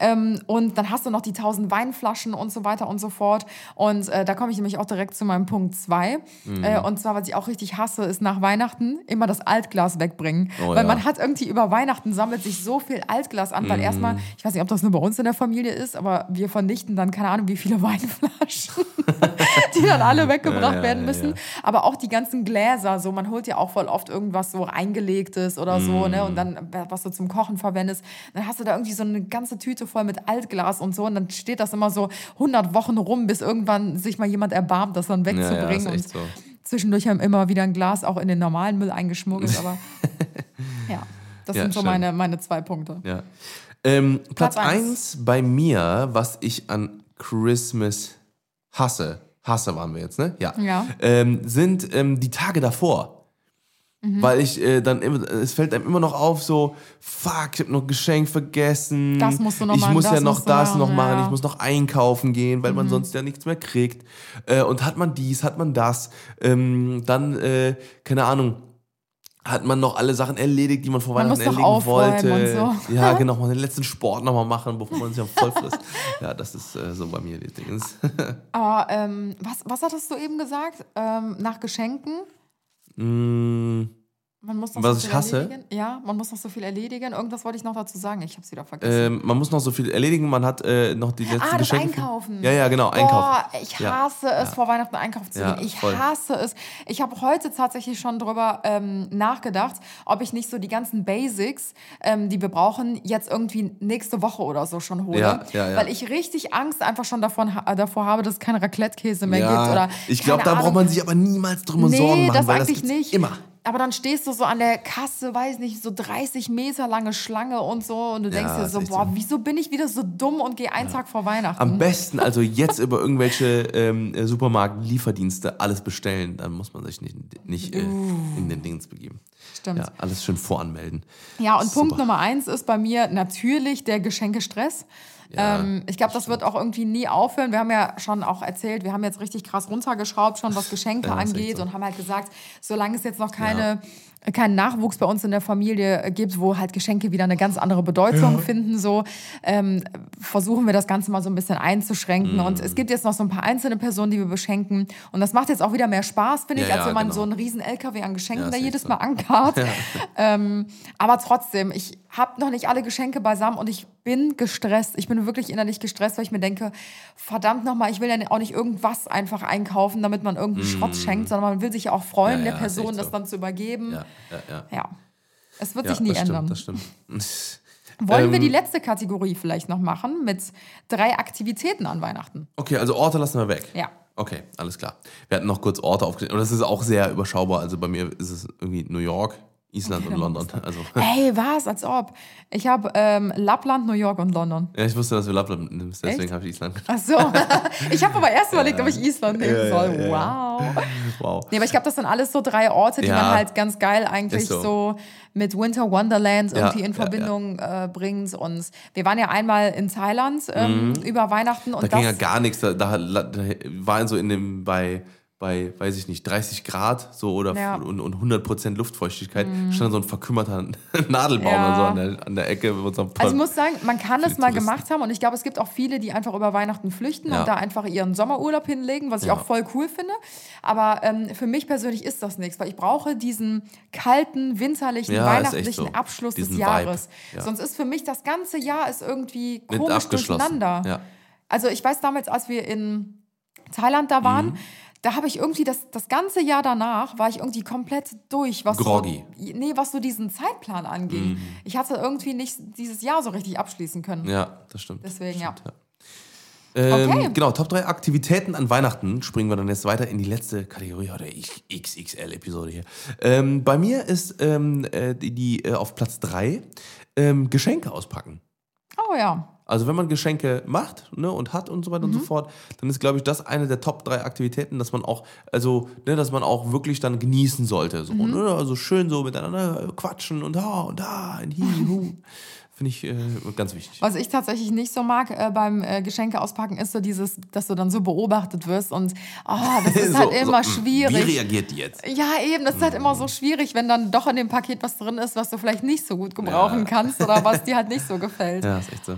Ähm, und dann hast du noch die tausend Weinflaschen und so weiter und so fort. Und äh, da komme ich nämlich auch direkt zu meinem Punkt 2. Mhm. Äh, und zwar, was ich auch richtig hasse, ist nach Weihnachten immer das Altglas wegbringen. Oh weil ja. man hat irgendwie über Weihnachten sammelt sich so viel Altglas an, Mhm. weil erstmal, ich weiß nicht, ob das nur bei uns in der Familie ist, aber wir vernichten dann keine Ahnung, wie viele Weinflaschen, die dann alle weggebracht Ja, werden müssen. ja. Aber auch die ganzen Gläser, so man holt ja auch voll oft irgendwas so eingelegtes oder so, ne? Und dann, äh, was du zum Kochen verwendest, dann hast du da irgendwie so eine ganze Tüte voll mit Altglas und so. Und dann steht das immer so 100 Wochen rum, bis irgendwann sich mal jemand erbarmt, das dann Ja, ja, wegzubringen. ist echt und so. zwischendurch haben immer wieder ein Glas auch in den normalen Müll eingeschmuggelt, aber ja, das Ja, sind so schön. meine, meine zwei Punkte. Ja. Ähm, Platz Platz eins. 1 bei mir, was ich an Christmas hasse, hasse waren wir jetzt, ne? Ja. Ja. Ähm, sind ähm, die Tage davor. Mhm. Weil ich äh, dann immer, es fällt einem immer noch auf, so, fuck, ich hab noch ein Geschenk vergessen. Das musst du noch Ich machen, muss ja noch das noch machen, ja. Mhm. ich muss noch einkaufen gehen, weil man sonst ja nichts mehr kriegt. Äh, und hat man dies, hat man das, ähm, dann, äh, keine Ahnung, hat man noch alle Sachen erledigt, die man vor Man Weihnachten muss noch erledigen wollte. so. Ja, genau, mal den letzten Sport nochmal machen, bevor man sich am voll frisst. ja, das ist äh, so bei mir die Dingens. Aber ähm, was, was hattest du eben gesagt? Ähm, nach Geschenken? Mm, Man muss noch Was so ich viel hasse? erledigen. Ja, man muss noch so viel erledigen. Irgendwas wollte ich noch dazu sagen. Ich habe es wieder vergessen. ähm, man muss noch so viel erledigen, man hat äh, noch die letzten Ah, das Geschenke. Einkaufen. Ja, ja, genau, Boah, Einkaufen. ich Ja, hasse es, ja. vor Weihnachten einkaufen zu Ja, gehen. Ich voll. hasse es. Ich habe heute tatsächlich schon drüber ähm, nachgedacht, ob ich nicht so die ganzen Basics, ähm, die wir brauchen, jetzt irgendwie nächste Woche oder so schon hole. Ja, ja, ja. Weil ich richtig Angst einfach schon davon, ha- davor habe, dass es keinen Raclette-Käse mehr Ja, gibt. Oder ich glaube, da braucht man sich aber niemals drum Nee, Sorgen machen, das weil eigentlich das nicht. immer. Aber dann stehst du so an der Kasse, weiß nicht, so 30 Meter lange Schlange und so und du denkst dir ist so, boah, so. wieso bin ich wieder so dumm und gehe einen Tag vor Weihnachten? Am besten also jetzt über irgendwelche ähm, äh, Supermarkt-Lieferdienste alles bestellen. Dann muss man sich nicht, nicht äh, in den Dings begeben. Stimmt. Ja, alles schön voranmelden. Ja, und Punkt Super. Nummer eins ist bei mir natürlich der Geschenkestress. Ja, ähm, ich glaube, das wird auch irgendwie nie aufhören. Wir haben ja schon auch erzählt, wir haben jetzt richtig krass runtergeschraubt, schon was Geschenke Ja, angeht so. und haben halt gesagt, solange es jetzt noch keine, keinen Nachwuchs bei uns in der Familie äh, gibt, wo halt Geschenke wieder eine ganz andere Bedeutung finden, so ähm, versuchen wir das Ganze mal so ein bisschen einzuschränken. Mhm. Und es gibt jetzt noch so ein paar einzelne Personen, die wir beschenken. Und das macht jetzt auch wieder mehr Spaß, finde ich, Ja, als ja, wenn man genau. so einen riesen LKW an Geschenken Ja, da jedes so. Mal ankarrt. Ähm, aber trotzdem, ich habe noch nicht alle Geschenke beisammen und ich bin gestresst. Ich bin wirklich innerlich gestresst, weil ich mir denke, verdammt nochmal, ich will ja auch nicht irgendwas einfach einkaufen, damit man irgendeinen Schrott schenkt, sondern man will sich ja auch freuen, Mm. Ja, der ja, ist Person das so. dann zu übergeben. Ja, ja, ja. Es wird sich nie das ändern. Stimmt, das stimmt. Wollen wir Ähm, die letzte Kategorie vielleicht noch machen mit drei Aktivitäten an Weihnachten? Okay, also Orte lassen wir weg. Ja. Okay, alles klar. Wir hatten noch kurz Orte aufgeschrieben. Und das ist auch sehr überschaubar. Also bei mir ist es irgendwie New York, Island und London. Also, Ey, was? Als ob. Ich habe ähm, Lappland, New York und London. ja, ich wusste, dass du Lappland nimmst, deswegen habe ich Island. Ach so. ich habe aber erst überlegt, ob ich Island nehmen Ja, ja, soll. ja, ja. Wow. Wow. Nee, aber ich glaube, das sind alles so drei Orte, die Ja. man halt ganz geil eigentlich so. so. mit Winter Wonderland Ja, irgendwie in ja, ja. Verbindung Äh, bringt. Und wir waren ja einmal in Thailand ähm, über Weihnachten und Mhm. Da ging ja gar nichts. Da, da, da war so in dem bei bei, weiß ich nicht, 30 Grad so oder Ja. Mhm. und, und 100% Luftfeuchtigkeit stand so ein verkümmerter Nadelbaum Ja. so an der, an der Ecke. Mit so einem Also ich muss sagen, man kann es mal Touristen. gemacht haben und ich glaube, es gibt auch viele, die einfach über Weihnachten flüchten Ja. und da einfach ihren Sommerurlaub hinlegen, was ich auch voll cool finde. Aber ähm, für mich persönlich ist das nichts, weil ich brauche diesen kalten, winterlichen, weihnachtlichen so. Abschluss Diesen des Jahres. Sonst ist für mich das ganze Jahr ist irgendwie komisch durcheinander. Also ich weiß damals, als wir in Thailand da waren, Mhm. Da habe ich irgendwie das, das ganze Jahr danach war ich irgendwie komplett durch, was Groggy. so nee, was so diesen Zeitplan anging. Ich hatte irgendwie nicht dieses Jahr so richtig abschließen können. Ja, das stimmt. Deswegen, stimmt, ja. Ähm, Okay. Genau, Top 3 Aktivitäten an Weihnachten. Springen wir dann jetzt weiter in die letzte Kategorie, oder XXL-Episode hier. Ähm, bei mir ist ähm, äh, die, die äh, auf Platz 3 ähm, Geschenke auspacken. Oh ja. Also wenn man Geschenke macht ne, und hat und so weiter und Mhm. so fort, dann ist, glaube ich, das eine der Top 3 Aktivitäten, dass man auch, also, ne, dass man auch wirklich dann genießen sollte. So, Mhm. ne? Also schön so miteinander quatschen und da und da, ein Hi, Hu. Finde ich äh, ganz wichtig. Was ich tatsächlich nicht so mag äh, beim äh, Geschenke auspacken, ist so dieses, dass du dann so beobachtet wirst und oh, das ist So- halt so, immer mh, schwierig. Wie reagiert die jetzt? Ja, eben, das ist halt immer so schwierig, wenn dann doch in dem Paket was drin ist, was du vielleicht nicht so gut gebrauchen Ja. kannst oder was dir halt nicht so gefällt. Ja, ist echt so.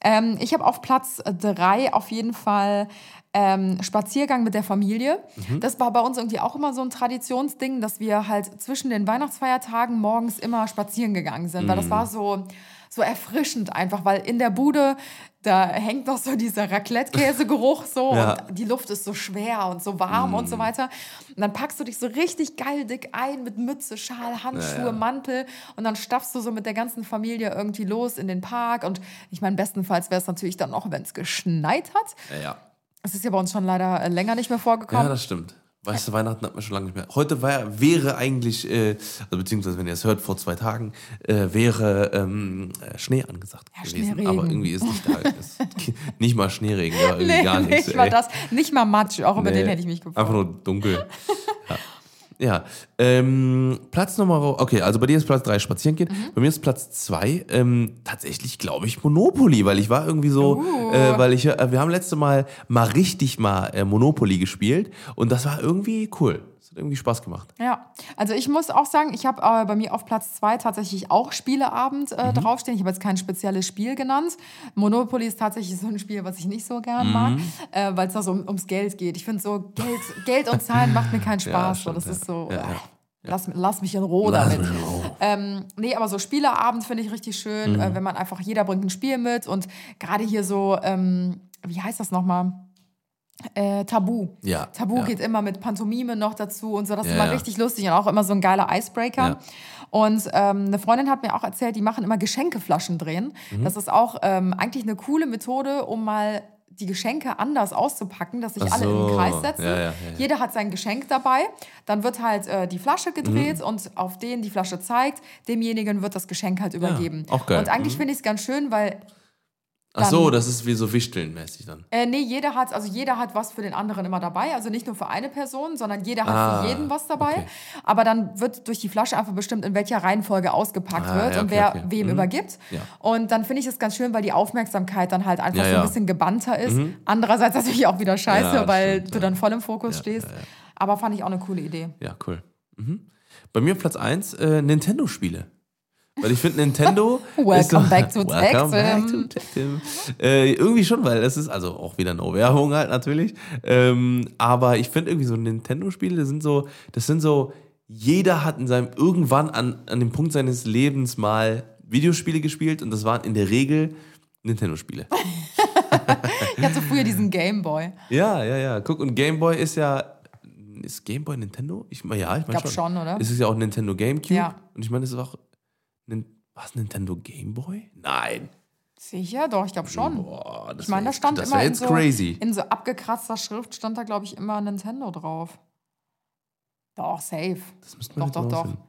Ähm, ich habe auf Platz drei auf jeden Fall ähm, Spaziergang mit der Familie. Mhm. Das war bei uns irgendwie auch immer so ein Traditionsding, dass wir halt zwischen den Weihnachtsfeiertagen morgens immer spazieren gegangen sind, weil Mhm. das war so, so erfrischend einfach, weil in der Bude, da hängt noch so dieser Raclette-Käsegeruch so Ja. und die Luft ist so schwer und so warm und Mhm. so weiter. Und dann packst du dich so richtig geil dick ein mit Mütze, Schal, Handschuhe, Ja, ja. Mantel und dann stapfst du so mit der ganzen Familie irgendwie los in den Park und ich meine, bestenfalls wäre es natürlich dann noch, wenn es geschneit hat. Ja, ja. Es ist ja bei uns schon leider äh, länger nicht mehr Ja, vorgekommen. das stimmt. Weißt du, Weihnachten hat man schon lange nicht mehr. Heute war, wäre eigentlich, äh, also beziehungsweise wenn ihr es hört, vor zwei Tagen, äh, wäre ähm, äh, Schnee angesagt Ja, gewesen. Aber irgendwie ist nicht da. Ist nicht mal Schneeregen, ja, irgendwie nee, gar nichts. nicht mal das. Nicht mal Matsch, auch über Nee, den hätte ich mich gefreut. Einfach nur dunkel. ja. Ja, ähm, Platz Nummer, okay, also bei dir ist Platz 3 spazieren gehen. Mhm. Bei mir ist Platz 2 ähm, tatsächlich, glaube ich, Monopoly, weil ich war irgendwie so, Uh. äh, weil ich, äh, wir haben letzte Mal mal richtig mal äh, Monopoly gespielt und das war irgendwie cool. Irgendwie Spaß gemacht. Ja, also ich muss auch sagen, ich habe äh, bei mir auf Platz zwei tatsächlich auch Spieleabend Mhm. äh, draufstehen. Ich habe jetzt kein spezielles Spiel genannt. Monopoly ist tatsächlich so ein Spiel, was ich nicht so gern mag, Mhm. äh, weil es da so um, ums Geld geht. Ich finde so, Geld, Geld und Zahlen macht mir keinen Spaß. stimmt, so, das ja. ist so, Ja, ja. äh, Lass, lass mich in Ruhe Lass damit. mich in Ruhe. Ähm, nee, aber so Spieleabend finde ich richtig schön, Mhm. äh, wenn man einfach, jeder bringt ein Spiel mit und gerade hier so, ähm, wie heißt das nochmal? Äh, Tabu. Ja, Tabu ja. geht immer mit Pantomime noch dazu und so. Das ist Ja, immer richtig lustig und auch immer so ein geiler Icebreaker. Und ähm, eine Freundin hat mir auch erzählt, die machen immer Geschenkeflaschen drehen. Mhm. Das ist auch ähm, eigentlich eine coole Methode, um mal die Geschenke anders auszupacken, dass sich Ach alle in den so. Kreis setzen. Ja, ja, ja. Jeder hat sein Geschenk dabei. Dann wird halt äh, die Flasche Mhm. gedreht und auf den die Flasche zeigt, demjenigen wird das Geschenk halt übergeben. auch geil. Und eigentlich Mhm. finde ich es ganz schön, weil Ach so, das ist wie so Wichteln-mäßig dann. äh, nee, jeder hat, also jeder hat was für den anderen immer dabei. Also nicht nur für eine Person, sondern jeder hat Ah, für jeden was dabei. okay. Aber dann wird durch die Flasche einfach bestimmt, in welcher Reihenfolge ausgepackt Ah, wird ja, und okay, wer okay. wem Mhm. übergibt. Ja. Und dann finde ich es ganz schön, weil die Aufmerksamkeit dann halt einfach Ja, so ein bisschen gebannter ist. Andererseits natürlich auch wieder scheiße, das weil stimmt, du dann voll im Fokus stehst. Aber fand ich auch eine coole Idee. Ja, cool. Mhm. Bei mir Platz 1 äh, Nintendo-Spiele. Weil ich finde, Nintendo. Welcome ist so, back to Tech Welcome back Tim. to Tech. Äh, irgendwie schon, weil das ist also auch wieder no Werbung halt natürlich. Ähm, aber ich finde irgendwie so Nintendo-Spiele sind so, das sind so, jeder hat in seinem irgendwann an, an dem Punkt seines Lebens mal Videospiele gespielt und das waren in der Regel Nintendo-Spiele. Ich hatte früher diesen Gameboy. Ja, ja, ja. Guck, und Game Boy ist ja. Ist Game Boy Nintendo? Ich meine, ja, ich meine schon. schon, oder? Es ist ja auch Nintendo GameCube. Ja. Und ich meine, es ist auch. Was, Nintendo Game Boy? Nein. Sicher, doch, ich glaube schon. Boah, das Ich meine, da stand das immer wär in jetzt so, crazy. in so abgekratzter Schrift stand da, glaube ich, immer Nintendo drauf. Doch, safe. Das müsste man Doch, jetzt doch, doch. rausfinden.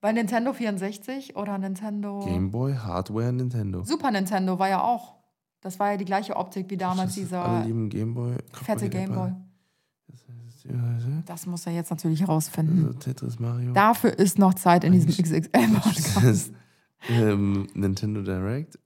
Bei Nintendo 64 oder Nintendo. Game Boy, Hardware, Nintendo. Super Nintendo war ja auch. Das war ja die gleiche Optik wie damals, dieser Alle lieben Game Boy. fette Gameboy. Das muss er jetzt natürlich herausfinden. Also Tetris, Mario. Dafür ist noch Zeit in diesem XXL-Podcast. Ähm, Nintendo Direct.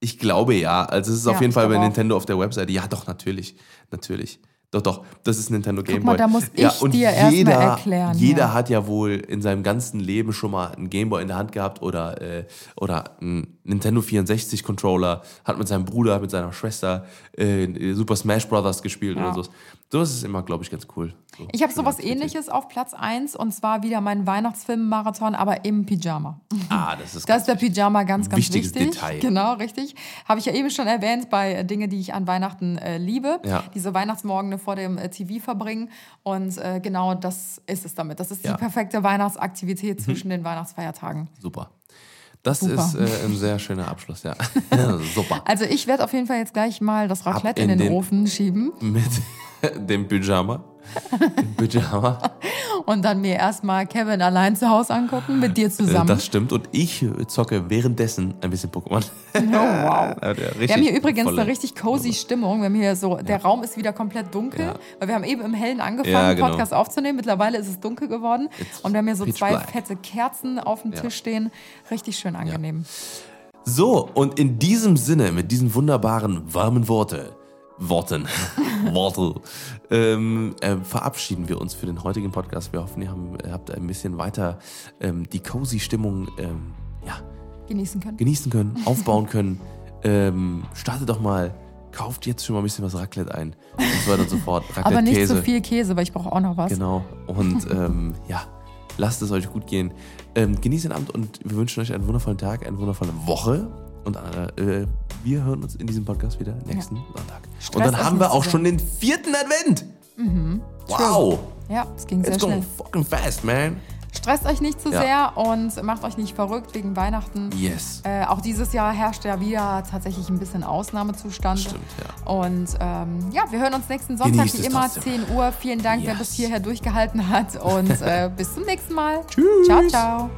Ich glaube ja. Also es ist Ja, auf jeden Fall bei. Nintendo auf der Webseite. Ja, doch, natürlich. Natürlich. Doch, doch, das ist Nintendo Game mal, Boy. da muss ich ja, und dir mal jeder, erklären, Jeder ja. hat ja wohl in seinem ganzen Leben schon mal einen Game Boy in der Hand gehabt oder, äh, oder einen Nintendo 64 Controller, hat mit seinem Bruder, mit seiner Schwester äh, Super Smash Brothers gespielt Ja. oder so. Sowas ist immer, glaube ich, ganz cool. So Ich habe sowas ähnliches auf Platz 1 und zwar wieder mein Weihnachtsfilm-Marathon, aber im Pyjama. Ah, das ist Da ist der Pyjama ganz, ganz Wichtiges wichtig. Detail. Genau, richtig. Habe ich ja eben schon erwähnt bei Dinge, die ich an Weihnachten äh, liebe. Ja. Diese Weihnachtsmorgene vor dem äh, TV verbringen. Und äh, genau das ist es damit. Das ist Ja. Mhm. die perfekte Weihnachtsaktivität zwischen den Weihnachtsfeiertagen. super. Das Super. ist äh, ein sehr schöner Abschluss, ja. super. Also ich werde auf jeden Fall jetzt gleich mal das Raclette in in den, den- Ofen schieben Mit dem Pyjama. Dem Pyjama. und dann mir erstmal Kevin allein zu Hause angucken, mit dir Äh, zusammen. Das stimmt. Und ich zocke währenddessen ein bisschen Pokémon. oh, wow. Ja, Wir haben hier übrigens volle- eine richtig cozy Stimmung. Wir haben hier so, der Raum ist wieder komplett dunkel, Ja. weil wir haben eben im Hellen angefangen, genau. Podcast aufzunehmen. Mittlerweile ist es dunkel geworden It's und wir haben hier so zwei black. fette Kerzen auf dem. Tisch stehen. Richtig schön angenehm. So, und in diesem Sinne, mit diesen wunderbaren, warmen Worte, Worten, Worte, ähm, äh, verabschieden wir uns für den heutigen Podcast. Wir hoffen, ihr, ihr habt ein bisschen weiter ähm, die cozy Stimmung ähm, ja, Genießen können. genießen können, aufbauen können. Ähm, startet doch mal, kauft jetzt schon mal ein bisschen was Raclette ein und so weiter und so fort. Aber Raclette, nicht Käse. zu viel Käse, weil ich brauche auch noch was. Genau. Und ähm, ja, lasst es euch gut gehen. Ähm, genießt den Abend und wir wünschen euch einen wundervollen Tag, eine wundervolle Woche. Und äh, wir hören uns in diesem Podcast wieder nächsten Sonntag. Stresst und dann haben wir auch schon den vierten Advent. Wow. Ja, es ging sehr It's going schnell. fucking fast, man. Stresst euch nicht zu Ja. sehr und macht euch nicht verrückt wegen Weihnachten. Yes. Äh, auch dieses Jahr herrscht ja wieder tatsächlich ein bisschen Ausnahmezustand. Stimmt, ja. Und ähm, ja, wir hören uns nächsten Sonntag Genießt wie immer, trotzdem. 10 Uhr. Vielen Dank, wer Yes. bis hierher durchgehalten hat. Und äh, bis zum nächsten Mal. Tschüss. Ciao, ciao.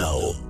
Now.